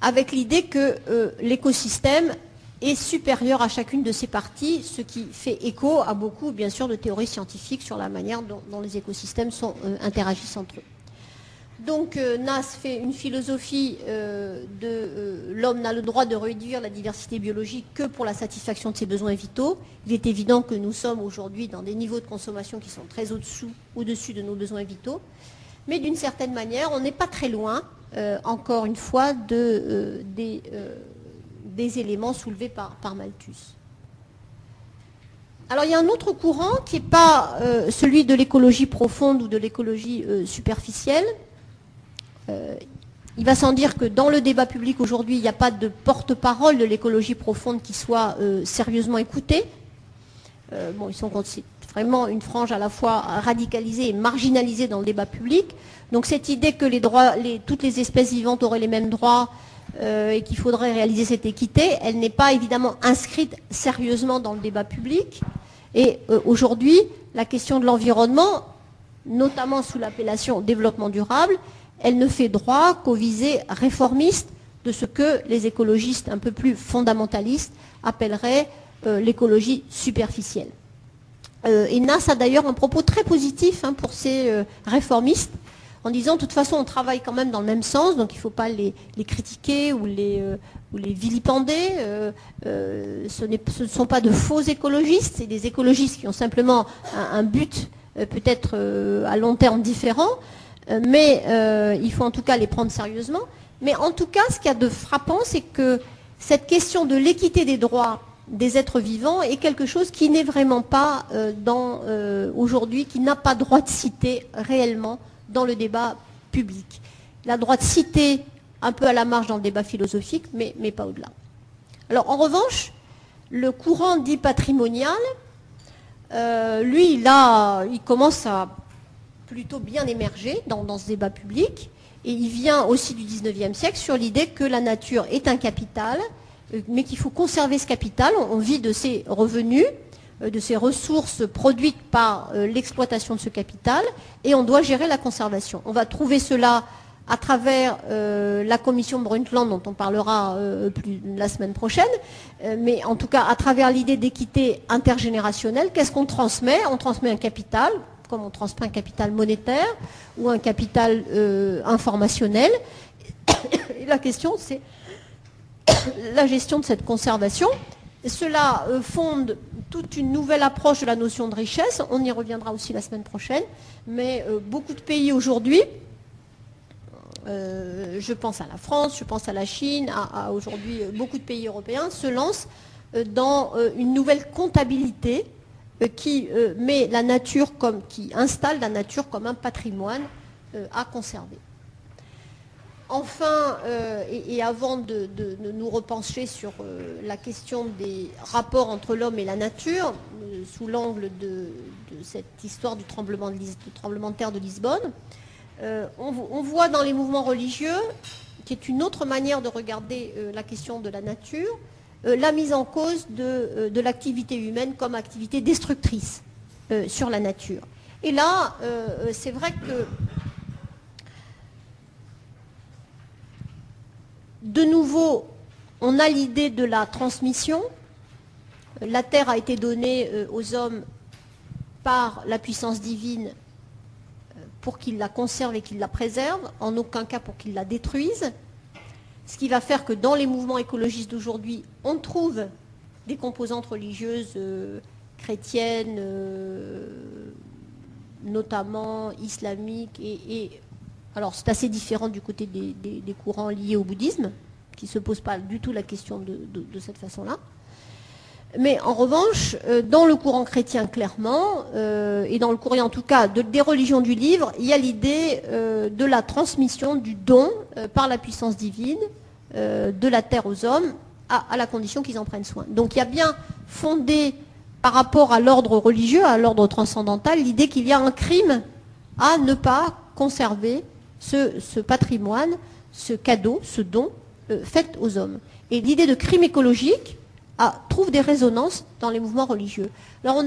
avec l'idée que euh, l'écosystème est supérieur à chacune de ses parties, ce qui fait écho à beaucoup, bien sûr, de théories scientifiques sur la manière dont, les écosystèmes interagissent entre eux. Donc euh, Nas fait une philosophie euh, de euh, l'homme n'a le droit de réduire la diversité biologique que pour la satisfaction de ses besoins vitaux. Il est évident que nous sommes aujourd'hui dans des niveaux de consommation qui sont très au-dessous, au-dessus de nos besoins vitaux. Mais d'une certaine manière, on n'est pas très loin, encore une fois, de, des, éléments soulevés par, Malthus. Alors il y a un autre courant qui n'est pas celui de l'écologie profonde ou de l'écologie superficielle, il va sans dire que dans le débat public aujourd'hui, il n'y a pas de porte-parole de l'écologie profonde qui soit euh, sérieusement écoutée. Euh, bon, sont vraiment une frange à la fois radicalisée et marginalisée dans le débat public. Donc cette idée que toutes les espèces vivantes auraient les mêmes droits et qu'il faudrait réaliser cette équité, elle n'est pas évidemment inscrite sérieusement dans le débat public. Et aujourd'hui, la question de l'environnement, notamment sous l'appellation développement durable, elle ne fait droit qu'aux visées réformistes de ce que les écologistes un peu plus fondamentalistes appelleraient euh, l'écologie superficielle. Euh, et Nas a d'ailleurs un propos très positif hein, pour ces euh, réformistes, en disant de toute façon on travaille quand même dans le même sens, donc il ne faut pas les, critiquer ou les, vilipender. Ce, ne sont pas de faux écologistes, c'est des écologistes qui ont simplement un but peut-être à long terme différent. Euh, mais euh, il faut en tout cas les prendre sérieusement. Mais en tout cas, ce qu'il y a de frappant, c'est que cette question de l'équité des droits des êtres vivants est quelque chose qui n'est vraiment pas euh, aujourd'hui, qui n'a pas droit de citer réellement dans le débat public. La droit de citer un peu à la marge dans le débat philosophique, mais, mais pas au-delà. Alors en revanche, le courant dit patrimonial, lui, là, il commence à plutôt bien émerger dans, ce débat public. Et il vient aussi du 19e siècle sur l'idée que la nature est un capital, euh, mais qu'il faut conserver ce capital. On, vit de ses revenus, euh, de ses ressources produites par l'exploitation de ce capital, et on doit gérer la conservation. On va trouver cela à travers euh, la commission Brundtland, dont on parlera euh, la semaine prochaine, euh, mais en tout cas à travers l'idée d'équité intergénérationnelle, qu'est-ce qu'on transmet? On transmet un capital, comme on transmet un capital monétaire ou un capital informationnel. *coughs* Et la question, c'est *coughs* la gestion de cette conservation. cela fonde toute une nouvelle approche de la notion de richesse. On y reviendra aussi la semaine prochaine. Mais beaucoup de pays aujourd'hui euh, je pense à la France, je pense à la Chine, à, aujourd'hui euh, beaucoup de pays européens, se lancent euh, dans une nouvelle comptabilité qui met la nature qui installe la nature comme un patrimoine à conserver. Enfin, et, avant de, nous repencher sur la question des rapports entre l'homme et la nature, sous l'angle de, cette histoire du tremblement de, terre de Lisbonne, euh, on, voit dans les mouvements religieux, qui est une autre manière de regarder euh, la question de la nature, euh, la mise en cause de, l'activité humaine comme activité destructrice sur la nature. Et là, c'est vrai que de nouveau, on a l'idée de la transmission. La terre a été donnée aux hommes par la puissance divine pour qu'ils la conservent et qu'ils la préservent, en aucun cas pour qu'ils la détruisent. Ce qui va faire que dans les mouvements écologistes d'aujourd'hui, on trouve des composantes religieuses euh, chrétiennes, euh, notamment islamiques, et, alors c'est assez différent du côté des, courants liés au bouddhisme, qui ne se posent pas du tout la question de cette façon-là. Mais en revanche, euh, dans le courant chrétien clairement, euh, et dans le courant en tout cas des religions du livre, il y a l'idée euh, de la transmission du don par la puissance divine de la terre aux hommes à, la condition qu'ils en prennent soin. Donc il y a bien fondé par rapport à l'ordre religieux, à l'ordre transcendantal, l'idée qu'il y a un crime à ne pas conserver ce patrimoine, ce cadeau, ce don fait aux hommes. Et l'idée de crime écologique, trouve des résonances dans les mouvements religieux. Alors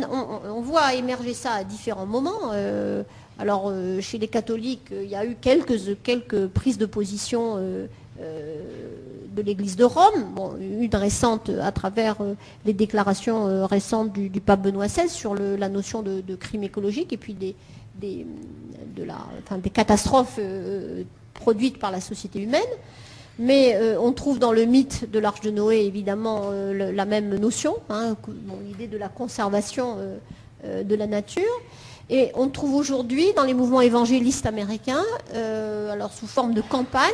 on, voit émerger ça à différents moments. Euh, alors euh, chez les catholiques, il y a eu quelques, quelques prises de position euh, de l'Église de Rome, une récente à travers les déclarations récentes du, pape Benoît XVI sur la notion de, crime écologique et puis des, des, des catastrophes produites par la société humaine. Mais euh, on trouve dans le mythe de l'Arche de Noé, évidemment, euh, la même notion, hein, l'idée de la conservation euh, de la nature. Et on trouve aujourd'hui, dans les mouvements évangélistes américains, sous forme de campagne,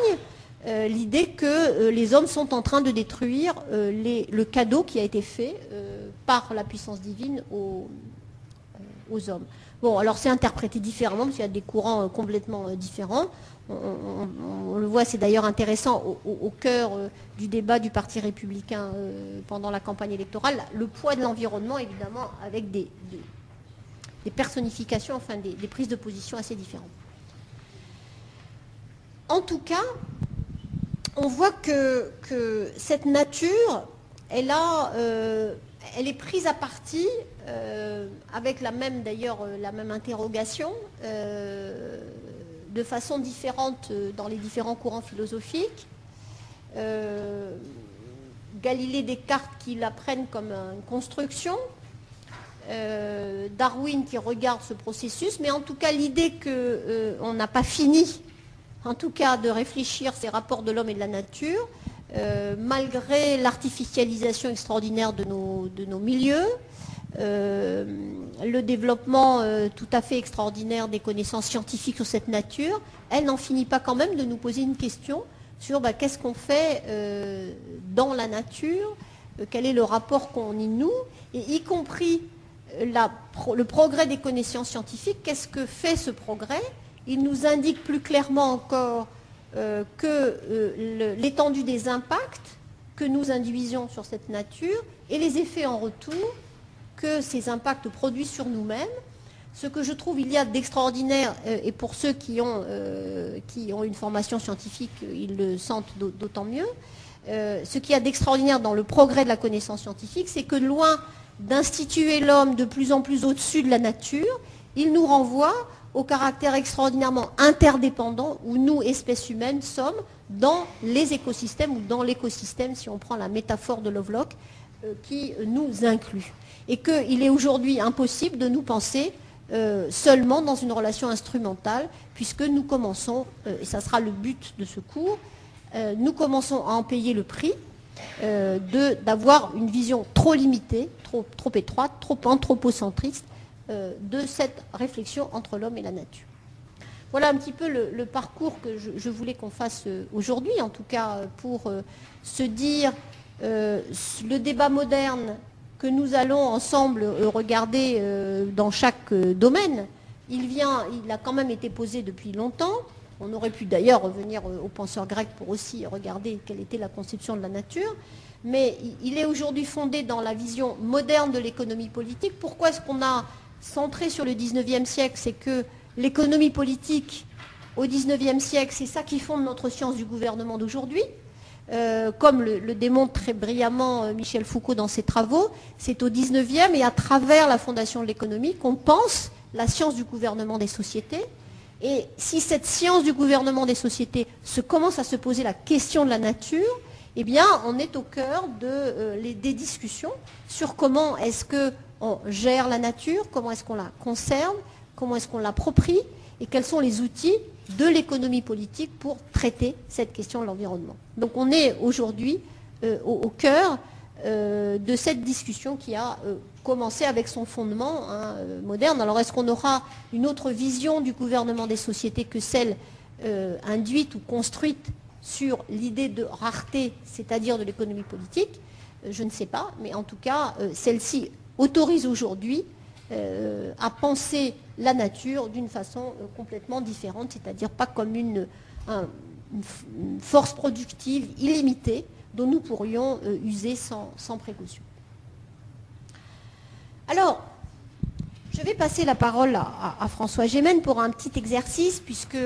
l'idée que les hommes sont en train de détruire le cadeau qui a été fait par la puissance divine aux hommes. Bon, alors c'est interprété différemment, parce qu'il y a des courants complètement différents on, le voit, c'est d'ailleurs intéressant au, cœur euh, du débat du Parti républicain euh, pendant la campagne électorale, le poids de l'environnement, évidemment, avec des, personnifications, enfin des, prises de position assez différentes. En tout cas, on voit que, cette nature, elle, euh, elle est prise à partie, avec la même d'ailleurs la même interrogation de façon différente euh, dans les différents courants philosophiques. Euh, Galilée Descartes qui la prennent comme une construction, euh, Darwin qui regarde ce processus, mais en tout cas l'idée qu'on n'a pas fini, en tout cas, de réfléchir ces rapports de l'homme et de la nature, malgré l'artificialisation extraordinaire de nos milieux, euh, le développement euh, tout à fait extraordinaire des connaissances scientifiques sur cette nature, elle n'en finit pas quand même de nous poser une question sur bah, qu'est-ce qu'on fait dans la nature, quel est le rapport qu'on y noue, et y compris le progrès des connaissances scientifiques, qu'est-ce que fait ce progrès? Il nous indique plus clairement encore euh, que euh, l'étendue des impacts que nous induisons sur cette nature et les effets en retour que ces impacts produisent sur nous-mêmes. Ce que je trouve il y a d'extraordinaire, euh, et pour ceux qui ont, ont une formation scientifique, ils le sentent d'autant mieux, ce qu'il y a d'extraordinaire dans le progrès de la connaissance scientifique, c'est que loin d'instituer l'homme de plus en plus au-dessus de la nature, il nous renvoie au caractère extraordinairement interdépendant où nous, espèces humaines, sommes dans les écosystèmes ou dans l'écosystème, si on prend la métaphore de Lovelock, euh, qui nous inclut. Et qu'il est aujourd'hui impossible de nous penser euh, seulement dans une relation instrumentale, puisque nous commençons, euh, et ça sera le but de ce cours, nous commençons à en payer le prix d'avoir une vision trop limitée, trop, trop étroite, trop anthropocentriste euh, de cette réflexion entre l'homme et la nature. Voilà un petit peu le, parcours que je, voulais qu'on fasse euh, aujourd'hui, en tout cas euh, pour se dire le débat moderne que nous allons ensemble regarder dans chaque domaine, il vient, il a quand même été posé depuis longtemps. On aurait pu d'ailleurs revenir aux penseurs grecs pour aussi regarder quelle était la conception de la nature. Mais il est aujourd'hui fondé dans la vision moderne de l'économie politique. Pourquoi est-ce qu'on a centré sur le 19e siècle, c'est que l'économie politique au 19e siècle, c'est ça qui fonde notre science du gouvernement d'aujourd'hui. Euh, comme le, démontre très brillamment euh, Michel Foucault dans ses travaux, c'est au 19e et à travers la fondation de l'économie qu'on pense la science du gouvernement des sociétés. Et si cette science du gouvernement des sociétés se commence à se poser la question de la nature, eh bien, on est au cœur euh, des discussions sur comment est-ce que on gère la nature, comment est-ce qu'on la conserve, comment est-ce qu'on l'approprie et quels sont les outils de l'économie politique pour traiter cette question de l'environnement. Donc on est aujourd'hui euh, au, cœur euh, de cette discussion qui a euh, commencé avec son fondement hein, moderne. Alors est-ce qu'on aura une autre vision du gouvernement des sociétés que celle induite ou construite sur l'idée de rareté, c'est-à-dire de l'économie politique? Je ne sais pas, mais en tout cas, celle-ci autorise aujourd'hui euh, à penser la nature d'une façon euh, complètement différente, c'est-à-dire pas comme une, force productive illimitée dont nous pourrions euh, user sans, précaution. Alors, je vais passer la parole à, François Gémen pour un petit exercice, puisque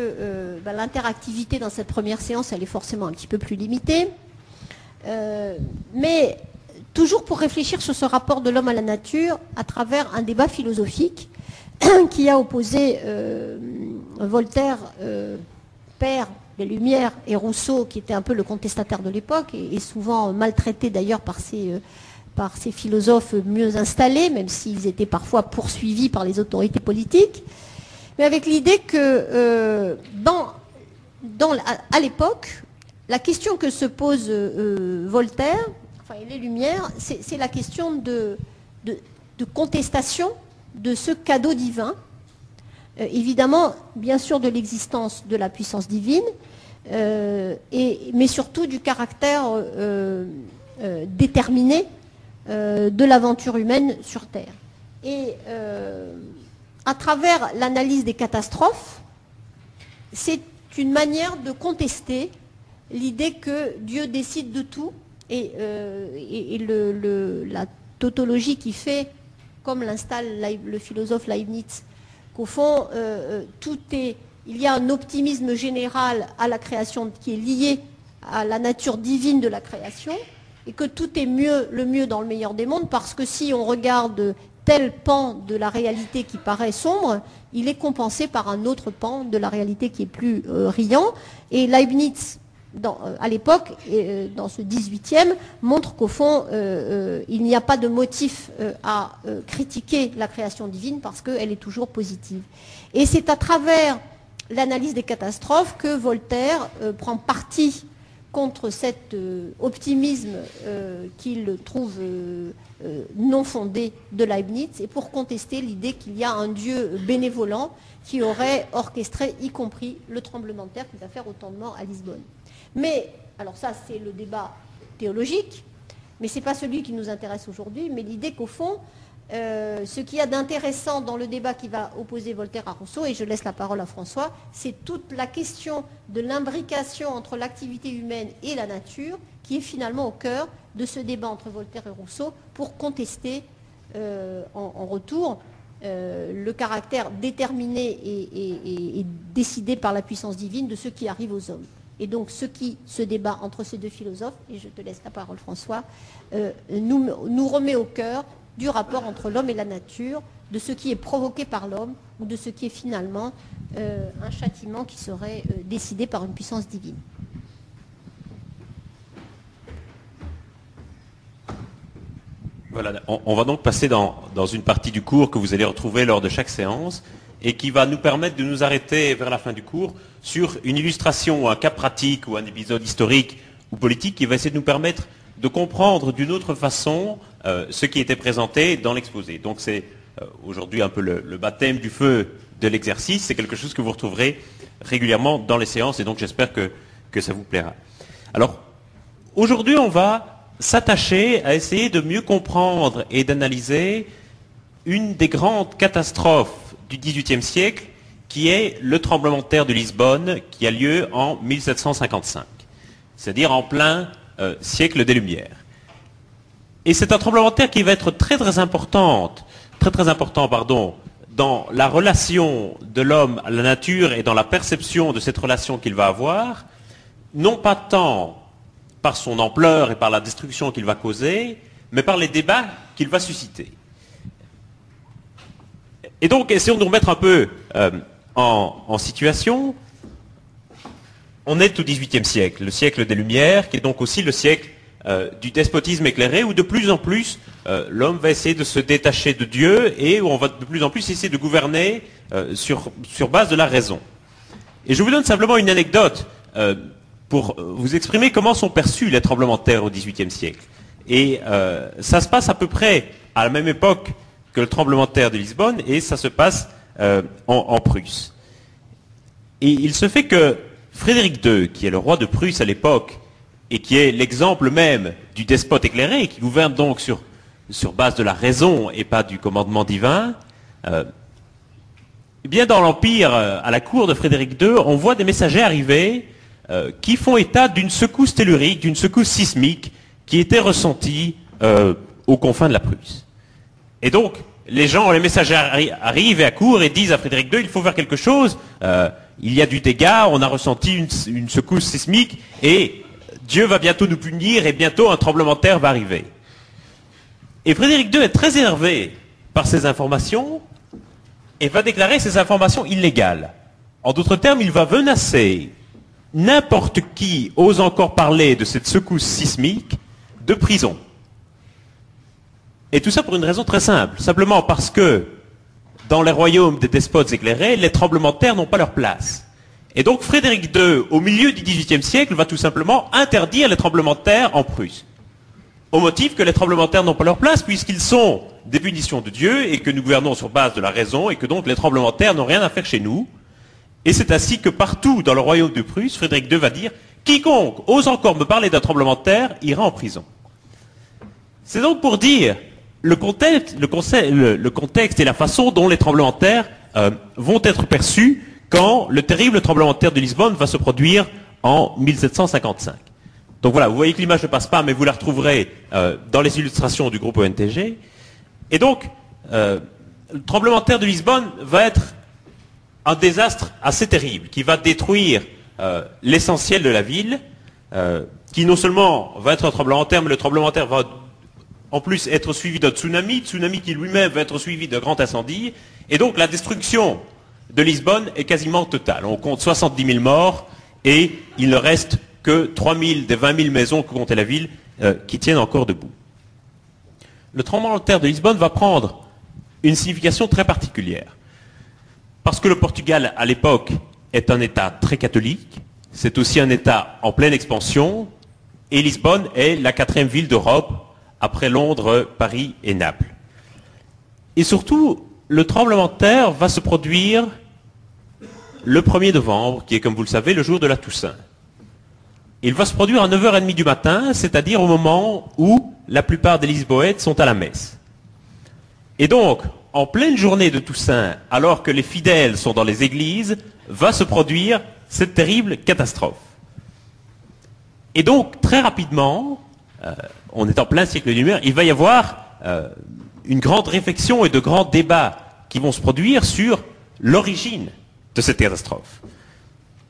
bah, l'interactivité dans cette première séance, elle est forcément un petit peu plus limitée. mais toujours pour réfléchir sur ce rapport de l'homme à la nature à travers un débat philosophique *clears throat* qui a opposé euh, Voltaire, euh, père des Lumières, et Rousseau, qui était un peu le contestataire de l'époque, et, souvent maltraité d'ailleurs par ces, euh, philosophes mieux installés, même s'ils étaient parfois poursuivis par les autorités politiques, mais avec l'idée que à l'époque, la question que se pose Voltaire, et les Lumières, c'est la question de, contestation de ce cadeau divin. Euh, évidemment, bien sûr, de l'existence de la puissance divine, euh, mais surtout du caractère euh, déterminé de l'aventure humaine sur Terre. Et à travers l'analyse des catastrophes, c'est une manière de contester l'idée que Dieu décide de tout et, euh, la tautologie qui fait, comme l'installe le philosophe Leibniz, qu'au fond, euh, euh, tout est, il y a un optimisme général à la création qui est lié à la nature divine de la création, et que tout est mieux, le mieux dans le meilleur des mondes, parce que si on regarde tel pan de la réalité qui paraît sombre, il est compensé par un autre pan de la réalité qui est plus riant. Et Leibniz euh, à l'époque, euh, dans ce 18e, montre qu'au fond, euh, il n'y a pas de motif à critiquer la création divine parce qu'elle est toujours positive. Et c'est à travers l'analyse des catastrophes que Voltaire prend parti contre cet optimisme qu'il trouve non fondé de Leibniz et pour contester l'idée qu'il y a un Dieu bénévolent qui aurait orchestré, y compris le tremblement de terre qui va faire autant de morts à Lisbonne. Mais, alors ça c'est le débat théologique, mais ce n'est pas celui qui nous intéresse aujourd'hui, mais l'idée qu'au fond, euh, ce qu'il y a d'intéressant dans le débat qui va opposer Voltaire à Rousseau, et je laisse la parole à François, c'est toute la question de l'imbrication entre l'activité humaine et la nature qui est finalement au cœur de ce débat entre Voltaire et Rousseau pour contester euh, en, retour euh, le caractère déterminé et, décidé par la puissance divine de ce qui arrive aux hommes. Et donc ce qui se débat entre ces deux philosophes, et je te laisse la parole François, euh, nous, remet au cœur du rapport entre l'homme et la nature, de ce qui est provoqué par l'homme ou de ce qui est finalement euh, un châtiment qui serait décidé par une puissance divine. on, va donc passer dans, une partie du cours que vous allez retrouver lors de chaque séance et qui va nous permettre de nous arrêter vers la fin du cours sur une illustration ou un cas pratique ou un épisode historique ou politique qui va essayer de nous permettre de comprendre d'une autre façon euh, ce qui était présenté dans l'exposé. Donc c'est euh, aujourd'hui un peu le, baptême du feu de l'exercice. C'est quelque chose que vous retrouverez régulièrement dans les séances et donc j'espère que, que ça vous plaira. Alors aujourd'hui on va s'attacher à essayer de mieux comprendre et d'analyser une des grandes catastrophes du XVIIIe siècle, qui est le tremblement de terre de Lisbonne, qui a lieu en 1755, c'est-à-dire en plein euh, siècle des Lumières. Et c'est un tremblement de terre qui va être très très important, très important, dans la relation de l'homme à la nature et dans la perception de cette relation qu'il va avoir, non pas tant par son ampleur et par la destruction qu'il va causer, mais par les débats qu'il va susciter. Et donc, essayons de nous remettre un peu euh, en, situation. On est au XVIIIe siècle, le siècle des Lumières, qui est donc aussi le siècle euh, du despotisme éclairé, où de plus en plus euh, l'homme va essayer de se détacher de Dieu et où on va de plus en plus essayer de gouverner sur, sur base de la raison. Et je vous donne simplement une anecdote pour vous exprimer comment sont perçus les tremblements de terre au XVIIIe siècle. Et ça se passe à peu près à la même époque que le tremblement de terre de Lisbonne, et ça se passe euh, en, Prusse. Et il se fait que Frédéric II, qui est le roi de Prusse à l'époque, et qui est l'exemple même du despote éclairé, qui gouverne donc sur, base de la raison et pas du commandement divin, euh, eh bien dans l'Empire, à la cour de Frédéric II, on voit des messagers arriver euh, qui font état d'une secousse tellurique, d'une secousse sismique qui était ressentie euh, aux confins de la Prusse. Et donc, les gens, les messagers arrivent et accourent et disent à Frédéric II, il faut faire quelque chose, euh, il y a du dégât, on a ressenti une, une, secousse sismique et Dieu va bientôt nous punir et bientôt un tremblement de terre va arriver. Et Frédéric II est très énervé par ces informations et va déclarer ces informations illégales. En d'autres termes, il va menacer n'importe qui ose encore parler de cette secousse sismique de prison. Et tout ça pour une raison très simple, simplement parce que dans les royaumes des despotes éclairés, les tremblements de terre n'ont pas leur place. Et donc Frédéric II, au milieu du XVIIIe siècle, va tout simplement interdire les tremblements de terre en Prusse. Au motif que les tremblements de terre n'ont pas leur place, puisqu'ils sont des punitions de Dieu, et que nous gouvernons sur base de la raison, et que donc les tremblements de terre n'ont rien à faire chez nous, et c'est ainsi que partout dans le royaume de Prusse, Frédéric II va dire Quiconque ose encore me parler d'un tremblement de terre ira en prison. C'est donc pour dire le contexte, et la façon dont les tremblements de terre euh, vont être perçus quand le terrible tremblement de terre de Lisbonne va se produire en 1755. Donc voilà, vous voyez que l'image ne passe pas, mais vous la retrouverez euh, dans les illustrations du groupe ONTG. Et donc, euh, le tremblement de terre de Lisbonne va être un désastre assez terrible qui va détruire l'essentiel de la ville, qui non seulement va être un tremblement de terre, mais le tremblement de terre va en plus être suivi d'un tsunami, tsunami qui lui-même va être suivi d'un grand incendie, et donc la destruction de Lisbonne est quasiment totale. On compte 70 000 morts et il ne reste que 3 000 des 20 000 maisons que comptait la ville euh, qui tiennent encore debout. Le tremblement de terre de Lisbonne va prendre une signification très particulière. Parce que le Portugal, à l'époque, est un État très catholique, c'est aussi un État en pleine expansion, et Lisbonne est la quatrième ville d'Europe, après Londres, Paris et Naples. Et surtout, le tremblement de terre va se produire le 1er novembre, qui est, comme vous le savez, le jour de la Toussaint. Il va se produire à 9h30 du matin, c'est-à-dire au moment où la plupart des Lisboètes sont à la messe. Et donc, en pleine journée de Toussaint, alors que les fidèles sont dans les églises, va se produire cette terrible catastrophe. Et donc, très rapidement, on est en plein siècle lumière, il va y avoir euh, une grande réflexion et de grands débats qui vont se produire sur l'origine de cette catastrophe.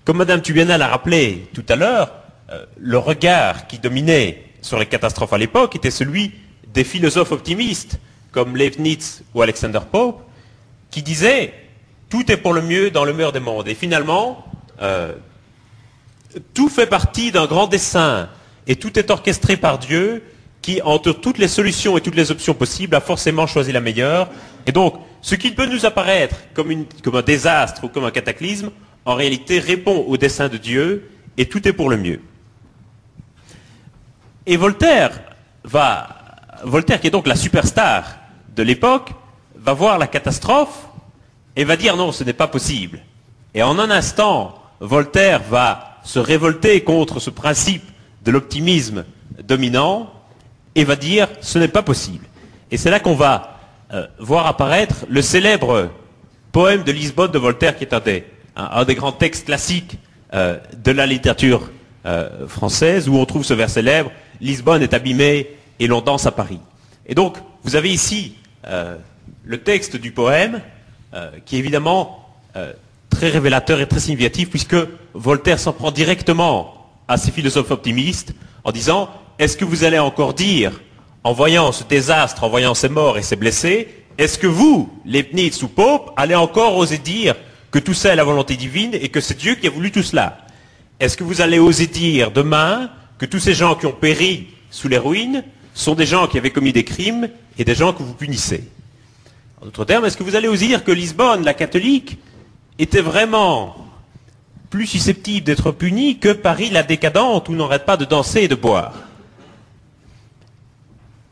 Comme Madame Tubiana l'a rappelé tout à l'heure, euh, le regard qui dominait sur les catastrophes à l'époque était celui des philosophes optimistes comme Leibniz ou Alexander Pope, qui disaient tout est pour le mieux dans le meilleur des mondes. Et finalement, euh, tout fait partie d'un grand dessein et tout est orchestré par Dieu qui, entre toutes les solutions et toutes les options possibles, a forcément choisi la meilleure. Et donc, ce qui peut nous apparaître comme, un désastre ou comme un cataclysme, en réalité répond au dessein de Dieu et tout est pour le mieux. Et Voltaire qui est donc la superstar de l'époque, va voir la catastrophe et va dire non, ce n'est pas possible. Et en un instant, Voltaire va se révolter contre ce principe de l'optimisme dominant et va dire ce n'est pas possible. Et c'est là qu'on va euh, voir apparaître le célèbre poème de Lisbonne de Voltaire, qui est un des, grands textes classiques euh, de la littérature euh, française, où on trouve ce vers célèbre Lisbonne est abîmée et l'on danse à Paris. Et donc, vous avez ici le texte du poème, qui est évidemment très révélateur et très significatif, puisque Voltaire s'en prend directement à ces philosophes optimistes en disant est-ce que vous allez encore dire, en voyant ce désastre, en voyant ces morts et ces blessés, est-ce que vous, Leibniz ou Pope, allez encore oser dire que tout ça est la volonté divine et que c'est Dieu qui a voulu tout cela? Est-ce que vous allez oser dire demain que tous ces gens qui ont péri sous les ruines sont des gens qui avaient commis des crimes et des gens que vous punissez? En d'autres termes, est-ce que vous allez oser dire que Lisbonne, la catholique, était vraiment plus susceptible d'être punie que Paris la décadente où n'arrête pas de danser et de boire.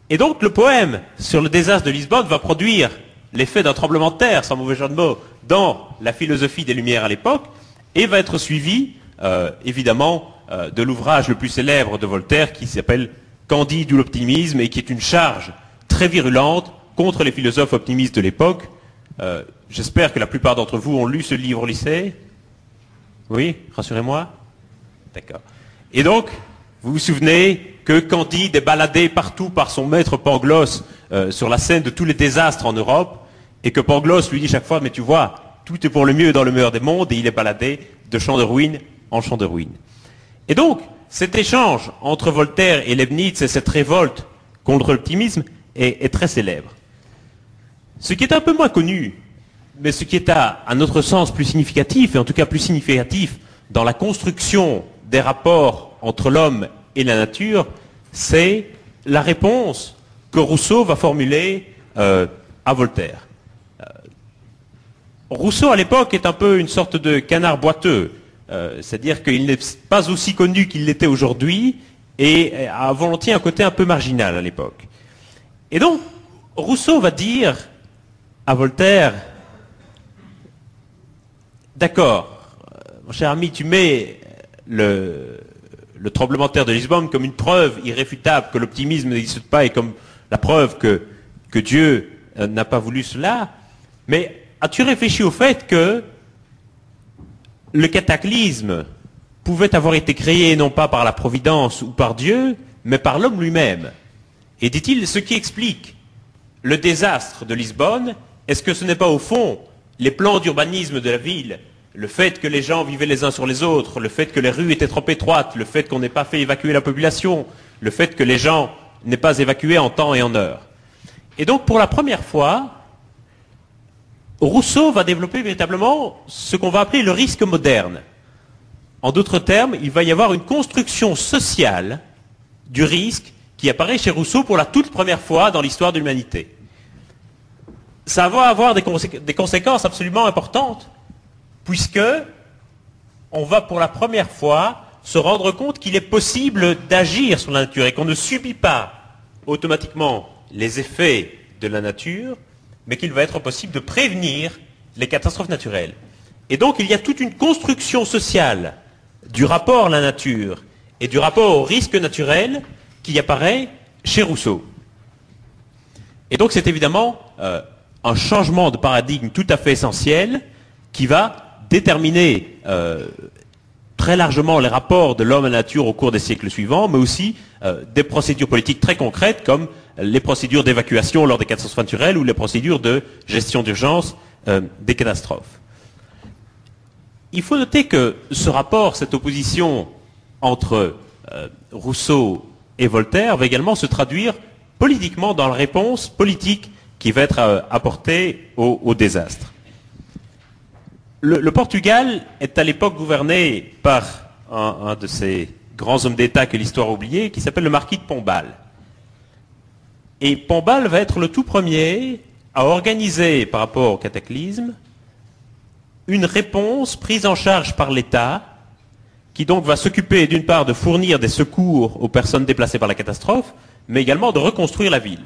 Et donc le poème sur le désastre de Lisbonne va produire l'effet d'un tremblement de terre, sans mauvais jeu de mots, dans la philosophie des Lumières à l'époque, et va être suivi, euh, évidemment, euh, de l'ouvrage le plus célèbre de Voltaire qui s'appelle Candide ou l'optimisme et qui est une charge très virulente contre les philosophes optimistes de l'époque, euh, j'espère que la plupart d'entre vous ont lu ce livre au lycée. Oui, rassurez-moi. D'accord. Et donc, vous vous souvenez que Candide est baladé partout par son maître Pangloss euh, sur la scène de tous les désastres en Europe, et que Pangloss lui dit chaque fois, mais tu vois, tout est pour le mieux dans le meilleur des mondes, et il est baladé de champ de ruines en champ de ruines. Et donc, cet échange entre Voltaire et Leibniz et cette révolte contre l'optimisme est très célèbre. Ce qui est un peu moins connu, mais ce qui est à, notre sens plus significatif, et en tout cas plus significatif dans la construction des rapports entre l'homme et la nature, c'est la réponse que Rousseau va formuler euh, à Voltaire. Euh, Rousseau, à l'époque, est un peu une sorte de canard boiteux, euh, c'est-à-dire qu'il n'est pas aussi connu qu'il l'était aujourd'hui, et a volontiers un côté un peu marginal à l'époque. Et donc, Rousseau va dire à Voltaire, d'accord, mon cher ami, tu mets le, tremblement de terre de Lisbonne comme une preuve irréfutable que l'optimisme n'existe pas et comme la preuve que, que Dieu euh, n'a pas voulu cela, mais as-tu réfléchi au fait que le cataclysme pouvait avoir été créé non pas par la providence ou par Dieu, mais par l'homme lui-même? Et dit-il, ce qui explique le désastre de Lisbonne est-ce que ce n'est pas au fond les plans d'urbanisme de la ville, le fait que les gens vivaient les uns sur les autres, le fait que les rues étaient trop étroites, le fait qu'on n'ait pas fait évacuer la population, le fait que les gens n'aient pas évacué en temps et en heure Et donc pour la première fois, Rousseau va développer véritablement ce qu'on va appeler le risque moderne. En d'autres termes, il va y avoir une construction sociale du risque qui apparaît chez Rousseau pour la toute première fois dans l'histoire de l'humanité ça va avoir des, conséquences absolument importantes, puisque on va pour la première fois se rendre compte qu'il est possible d'agir sur la nature et qu'on ne subit pas automatiquement les effets de la nature, mais qu'il va être possible de prévenir les catastrophes naturelles. Et donc il y a toute une construction sociale du rapport à la nature et du rapport au risque naturel qui apparaît chez Rousseau. Et donc c'est évidemment euh, un changement de paradigme tout à fait essentiel qui va déterminer euh, très largement les rapports de l'homme à la nature au cours des siècles suivants, mais aussi euh, des procédures politiques très concrètes comme les procédures d'évacuation lors des catastrophes naturelles ou les procédures de gestion d'urgence des catastrophes. Il faut noter que ce rapport, cette opposition entre Rousseau et Voltaire va également se traduire politiquement dans la réponse politique qui va être euh, apportée au, désastre. Le, Portugal est à l'époque gouverné par un, de ces grands hommes d'État que l'histoire a oublié, qui s'appelle le marquis de Pombal. Et Pombal va être le tout premier à organiser, par rapport au cataclysme, une réponse prise en charge par l'État, qui donc va s'occuper d'une part de fournir des secours aux personnes déplacées par la catastrophe, mais également de reconstruire la ville.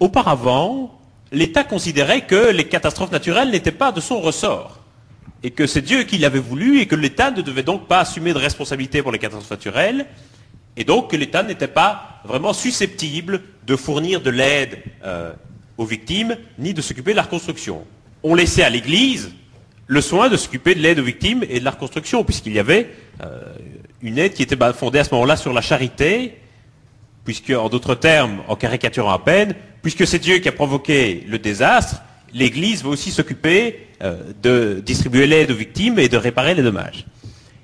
Auparavant, l'État considérait que les catastrophes naturelles n'étaient pas de son ressort, et que c'est Dieu qui l'avait voulu, et que l'État ne devait donc pas assumer de responsabilité pour les catastrophes naturelles, et donc que l'État n'était pas vraiment susceptible de fournir de l'aide euh, aux victimes, ni de s'occuper de la reconstruction. On laissait à l'Église le soin de s'occuper de l'aide aux victimes et de la reconstruction, puisqu'il y avait euh, une aide qui était fondée à ce moment-là sur la charité, puisque, en d'autres termes, en caricaturant à peine, puisque c'est Dieu qui a provoqué le désastre, l'Église va aussi s'occuper euh, de distribuer l'aide aux victimes et de réparer les dommages.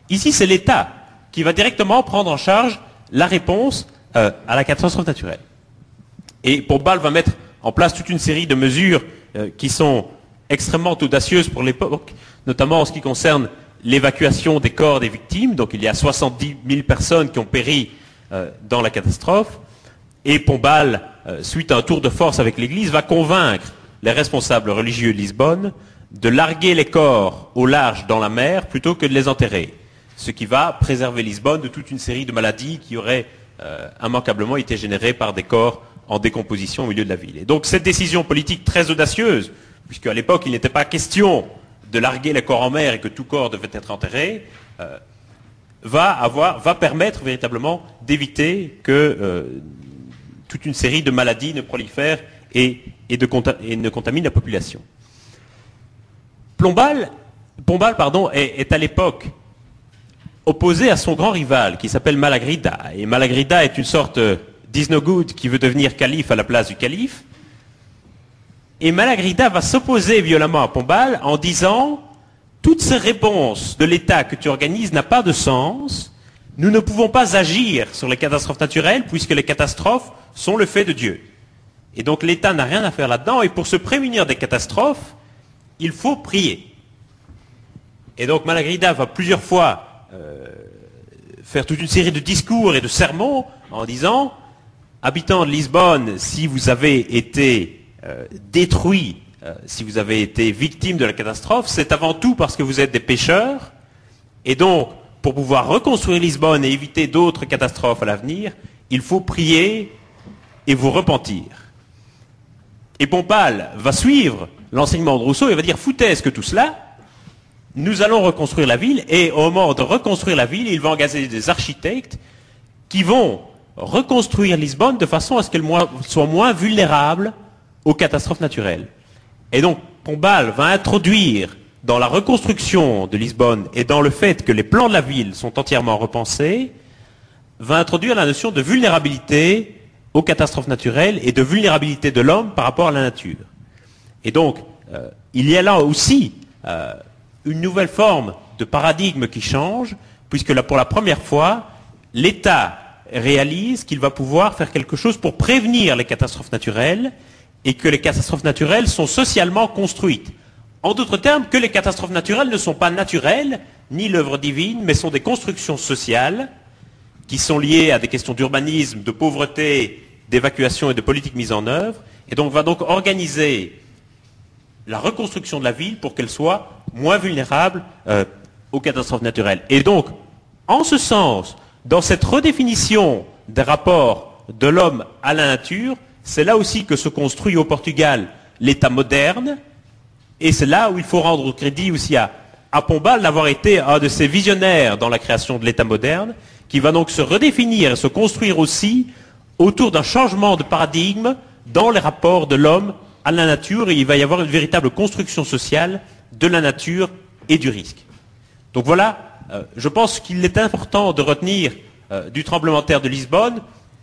Ici, c'est l'État qui va directement prendre en charge la réponse euh, à la catastrophe naturelle. Et Pombal va mettre en place toute une série de mesures euh, qui sont extrêmement audacieuses pour l'époque, notamment en ce qui concerne l'évacuation des corps des victimes. Donc il y a 70 000 personnes qui ont péri dans la catastrophe. Et Pombal, euh, suite à un tour de force avec l'Église, va convaincre les responsables religieux de Lisbonne de larguer les corps au large dans la mer plutôt que de les enterrer. Ce qui va préserver Lisbonne de toute une série de maladies qui auraient euh, immanquablement été générées par des corps en décomposition au milieu de la ville. Et donc cette décision politique très audacieuse, puisque à l'époque il n'était pas question de larguer les corps en mer et que tout corps devait être enterré, va, permettre véritablement d'éviter que euh, toute une série de maladies ne prolifèrent et, ne contaminent la population. Pombal, est, à l'époque opposé à son grand rival qui s'appelle Malagrida. Et Malagrida est une sorte d'Isnogoud qui veut devenir calife à la place du calife. Et Malagrida va s'opposer violemment à Pombal en disant toutes ces réponses de l'État que tu organises n'a pas de sens. Nous ne pouvons pas agir sur les catastrophes naturelles puisque les catastrophes sont le fait de Dieu. Et donc l'État n'a rien à faire là-dedans. Et pour se prémunir des catastrophes, il faut prier. Et donc Malagrida va plusieurs fois euh, faire toute une série de discours et de sermons en disant, habitants de Lisbonne, si vous avez été euh, détruits euh, si vous avez été victime de la catastrophe, c'est avant tout parce que vous êtes des pêcheurs. Et donc, pour pouvoir reconstruire Lisbonne et éviter d'autres catastrophes à l'avenir, il faut prier et vous repentir. Et Pompal va suivre l'enseignement de Rousseau et va dire foutez-ce que tout cela, nous allons reconstruire la ville, et au moment de reconstruire la ville, il va engager des architectes qui vont reconstruire Lisbonne de façon à ce qu'elle soit moins vulnérable aux catastrophes naturelles. Et donc, Pombal va introduire dans la reconstruction de Lisbonne et dans le fait que les plans de la ville sont entièrement repensés, va introduire la notion de vulnérabilité aux catastrophes naturelles et de vulnérabilité de l'homme par rapport à la nature. Et donc, euh, il y a là aussi euh, une nouvelle forme de paradigme qui change, puisque pour la première fois, l'État réalise qu'il va pouvoir faire quelque chose pour prévenir les catastrophes naturelles et que les catastrophes naturelles sont socialement construites. En d'autres termes, que les catastrophes naturelles ne sont pas naturelles, ni l'œuvre divine, mais sont des constructions sociales qui sont liées à des questions d'urbanisme, de pauvreté, d'évacuation et de politique mise en œuvre, et donc va donc organiser la reconstruction de la ville pour qu'elle soit moins vulnérable euh, aux catastrophes naturelles. Et donc, en ce sens, dans cette redéfinition des rapports de l'homme à la nature, c'est là aussi que se construit au Portugal l'État moderne, et c'est là où il faut rendre crédit aussi à, Pombal d'avoir été un de ces visionnaires dans la création de l'État moderne, qui va donc se redéfinir et se construire aussi autour d'un changement de paradigme dans les rapports de l'homme à la nature, et il va y avoir une véritable construction sociale de la nature et du risque. Donc voilà, euh, je pense qu'il est important de retenir euh, du tremblement de terre de Lisbonne,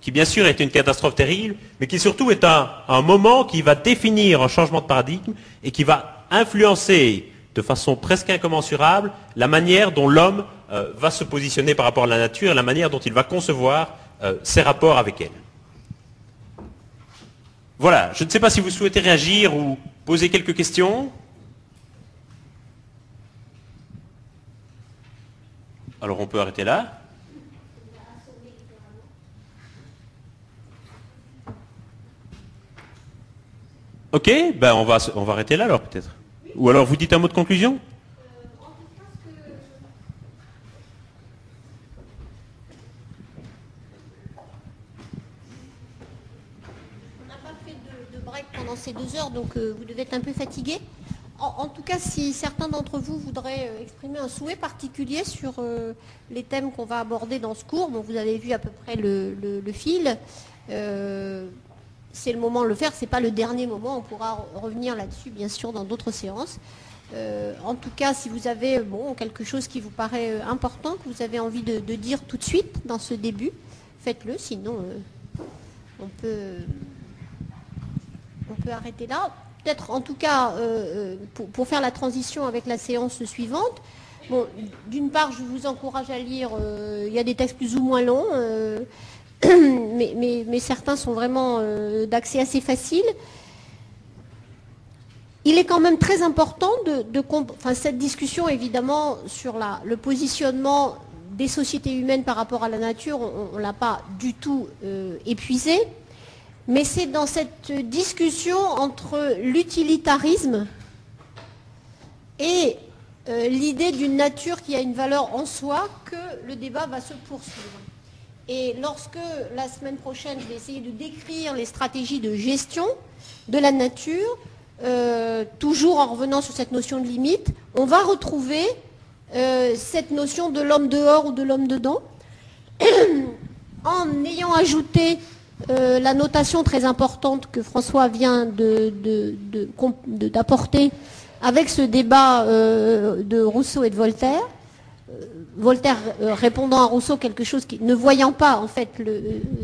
qui bien sûr est une catastrophe terrible, mais qui surtout est un, moment qui va définir un changement de paradigme et qui va influencer de façon presque incommensurable la manière dont l'homme euh, va se positionner par rapport à la nature et la manière dont il va concevoir ses rapports avec elle. Voilà, je ne sais pas si vous souhaitez réagir ou poser quelques questions. Alors on peut arrêter là. Ok, ben on va, on va arrêter là alors peut-être. Ou alors vous dites un mot de conclusion? On n'a pas fait de, break pendant ces deux heures, donc euh, vous devez être un peu fatigué. En, tout cas, si certains d'entre vous voudraient euh, exprimer un souhait particulier sur euh, les thèmes qu'on va aborder dans ce cours, bon, vous avez vu à peu près le, fil. Euh, c'est le moment de le faire, ce n'est pas le dernier moment, on pourra revenir là-dessus bien sûr dans d'autres séances. en tout cas, si vous avez quelque chose qui vous paraît important, que vous avez envie de, dire tout de suite dans ce début, faites-le, sinon on, peut, on peut arrêter là peut-être en tout cas euh, euh, pour, faire la transition avec la séance suivante. Bon, d'une part, je vous encourage à lire, euh, il y a des textes plus ou moins longs, *coughs* mais, certains sont vraiment d'accès assez facile. Il est quand même très important de, de enfin, cette discussion évidemment sur le positionnement des sociétés humaines par rapport à la nature, on ne l'a pas du tout épuisé mais c'est dans cette discussion entre l'utilitarisme et euh, l'idée d'une nature qui a une valeur en soi que le débat va se poursuivre. Et lorsque la semaine prochaine, je vais essayer de décrire les stratégies de gestion de la nature, euh, toujours en revenant sur cette notion de limite, on va retrouver euh, cette notion de l'homme dehors ou de l'homme dedans, *clears throat* en ayant ajouté euh, la notation très importante que François vient d'apporter avec ce débat de Rousseau et de Voltaire. Euh, Voltaire répondant à Rousseau quelque chose qui, ne voyant pas en fait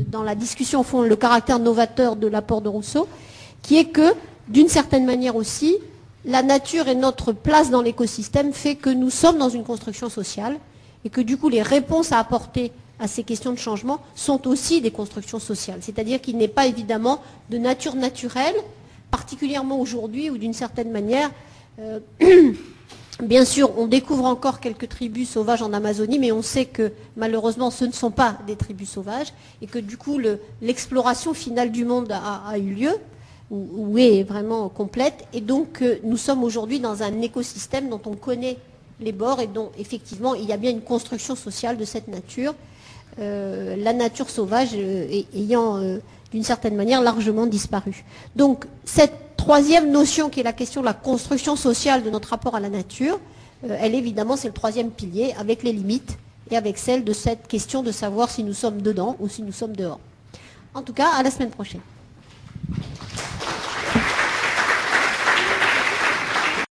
dans la discussion au fond le caractère novateur de l'apport de Rousseau, qui est que d'une certaine manière aussi, la nature et notre place dans l'écosystème fait que nous sommes dans une construction sociale et que du coup les réponses à apporter à ces questions de changement sont aussi des constructions sociales. C'est-à-dire qu'il n'est pas évidemment de nature naturelle, particulièrement aujourd'hui où d'une certaine manière, euh, *clears throat* bien sûr, on découvre encore quelques tribus sauvages en Amazonie, mais on sait que malheureusement ce ne sont pas des tribus sauvages et que du coup l'exploration finale du monde a, eu lieu ou, est vraiment complète. Et donc euh, nous sommes aujourd'hui dans un écosystème dont on connaît les bords et dont effectivement il y a bien une construction sociale de cette nature euh, la nature sauvage euh, ayant d'une certaine manière largement disparu. Donc cette Troisième notion qui est la question de la construction sociale de notre rapport à la nature. Euh, elle évidemment, c'est le troisième pilier avec les limites et avec celle de cette question de savoir si nous sommes dedans ou si nous sommes dehors. En tout cas, à la semaine prochaine.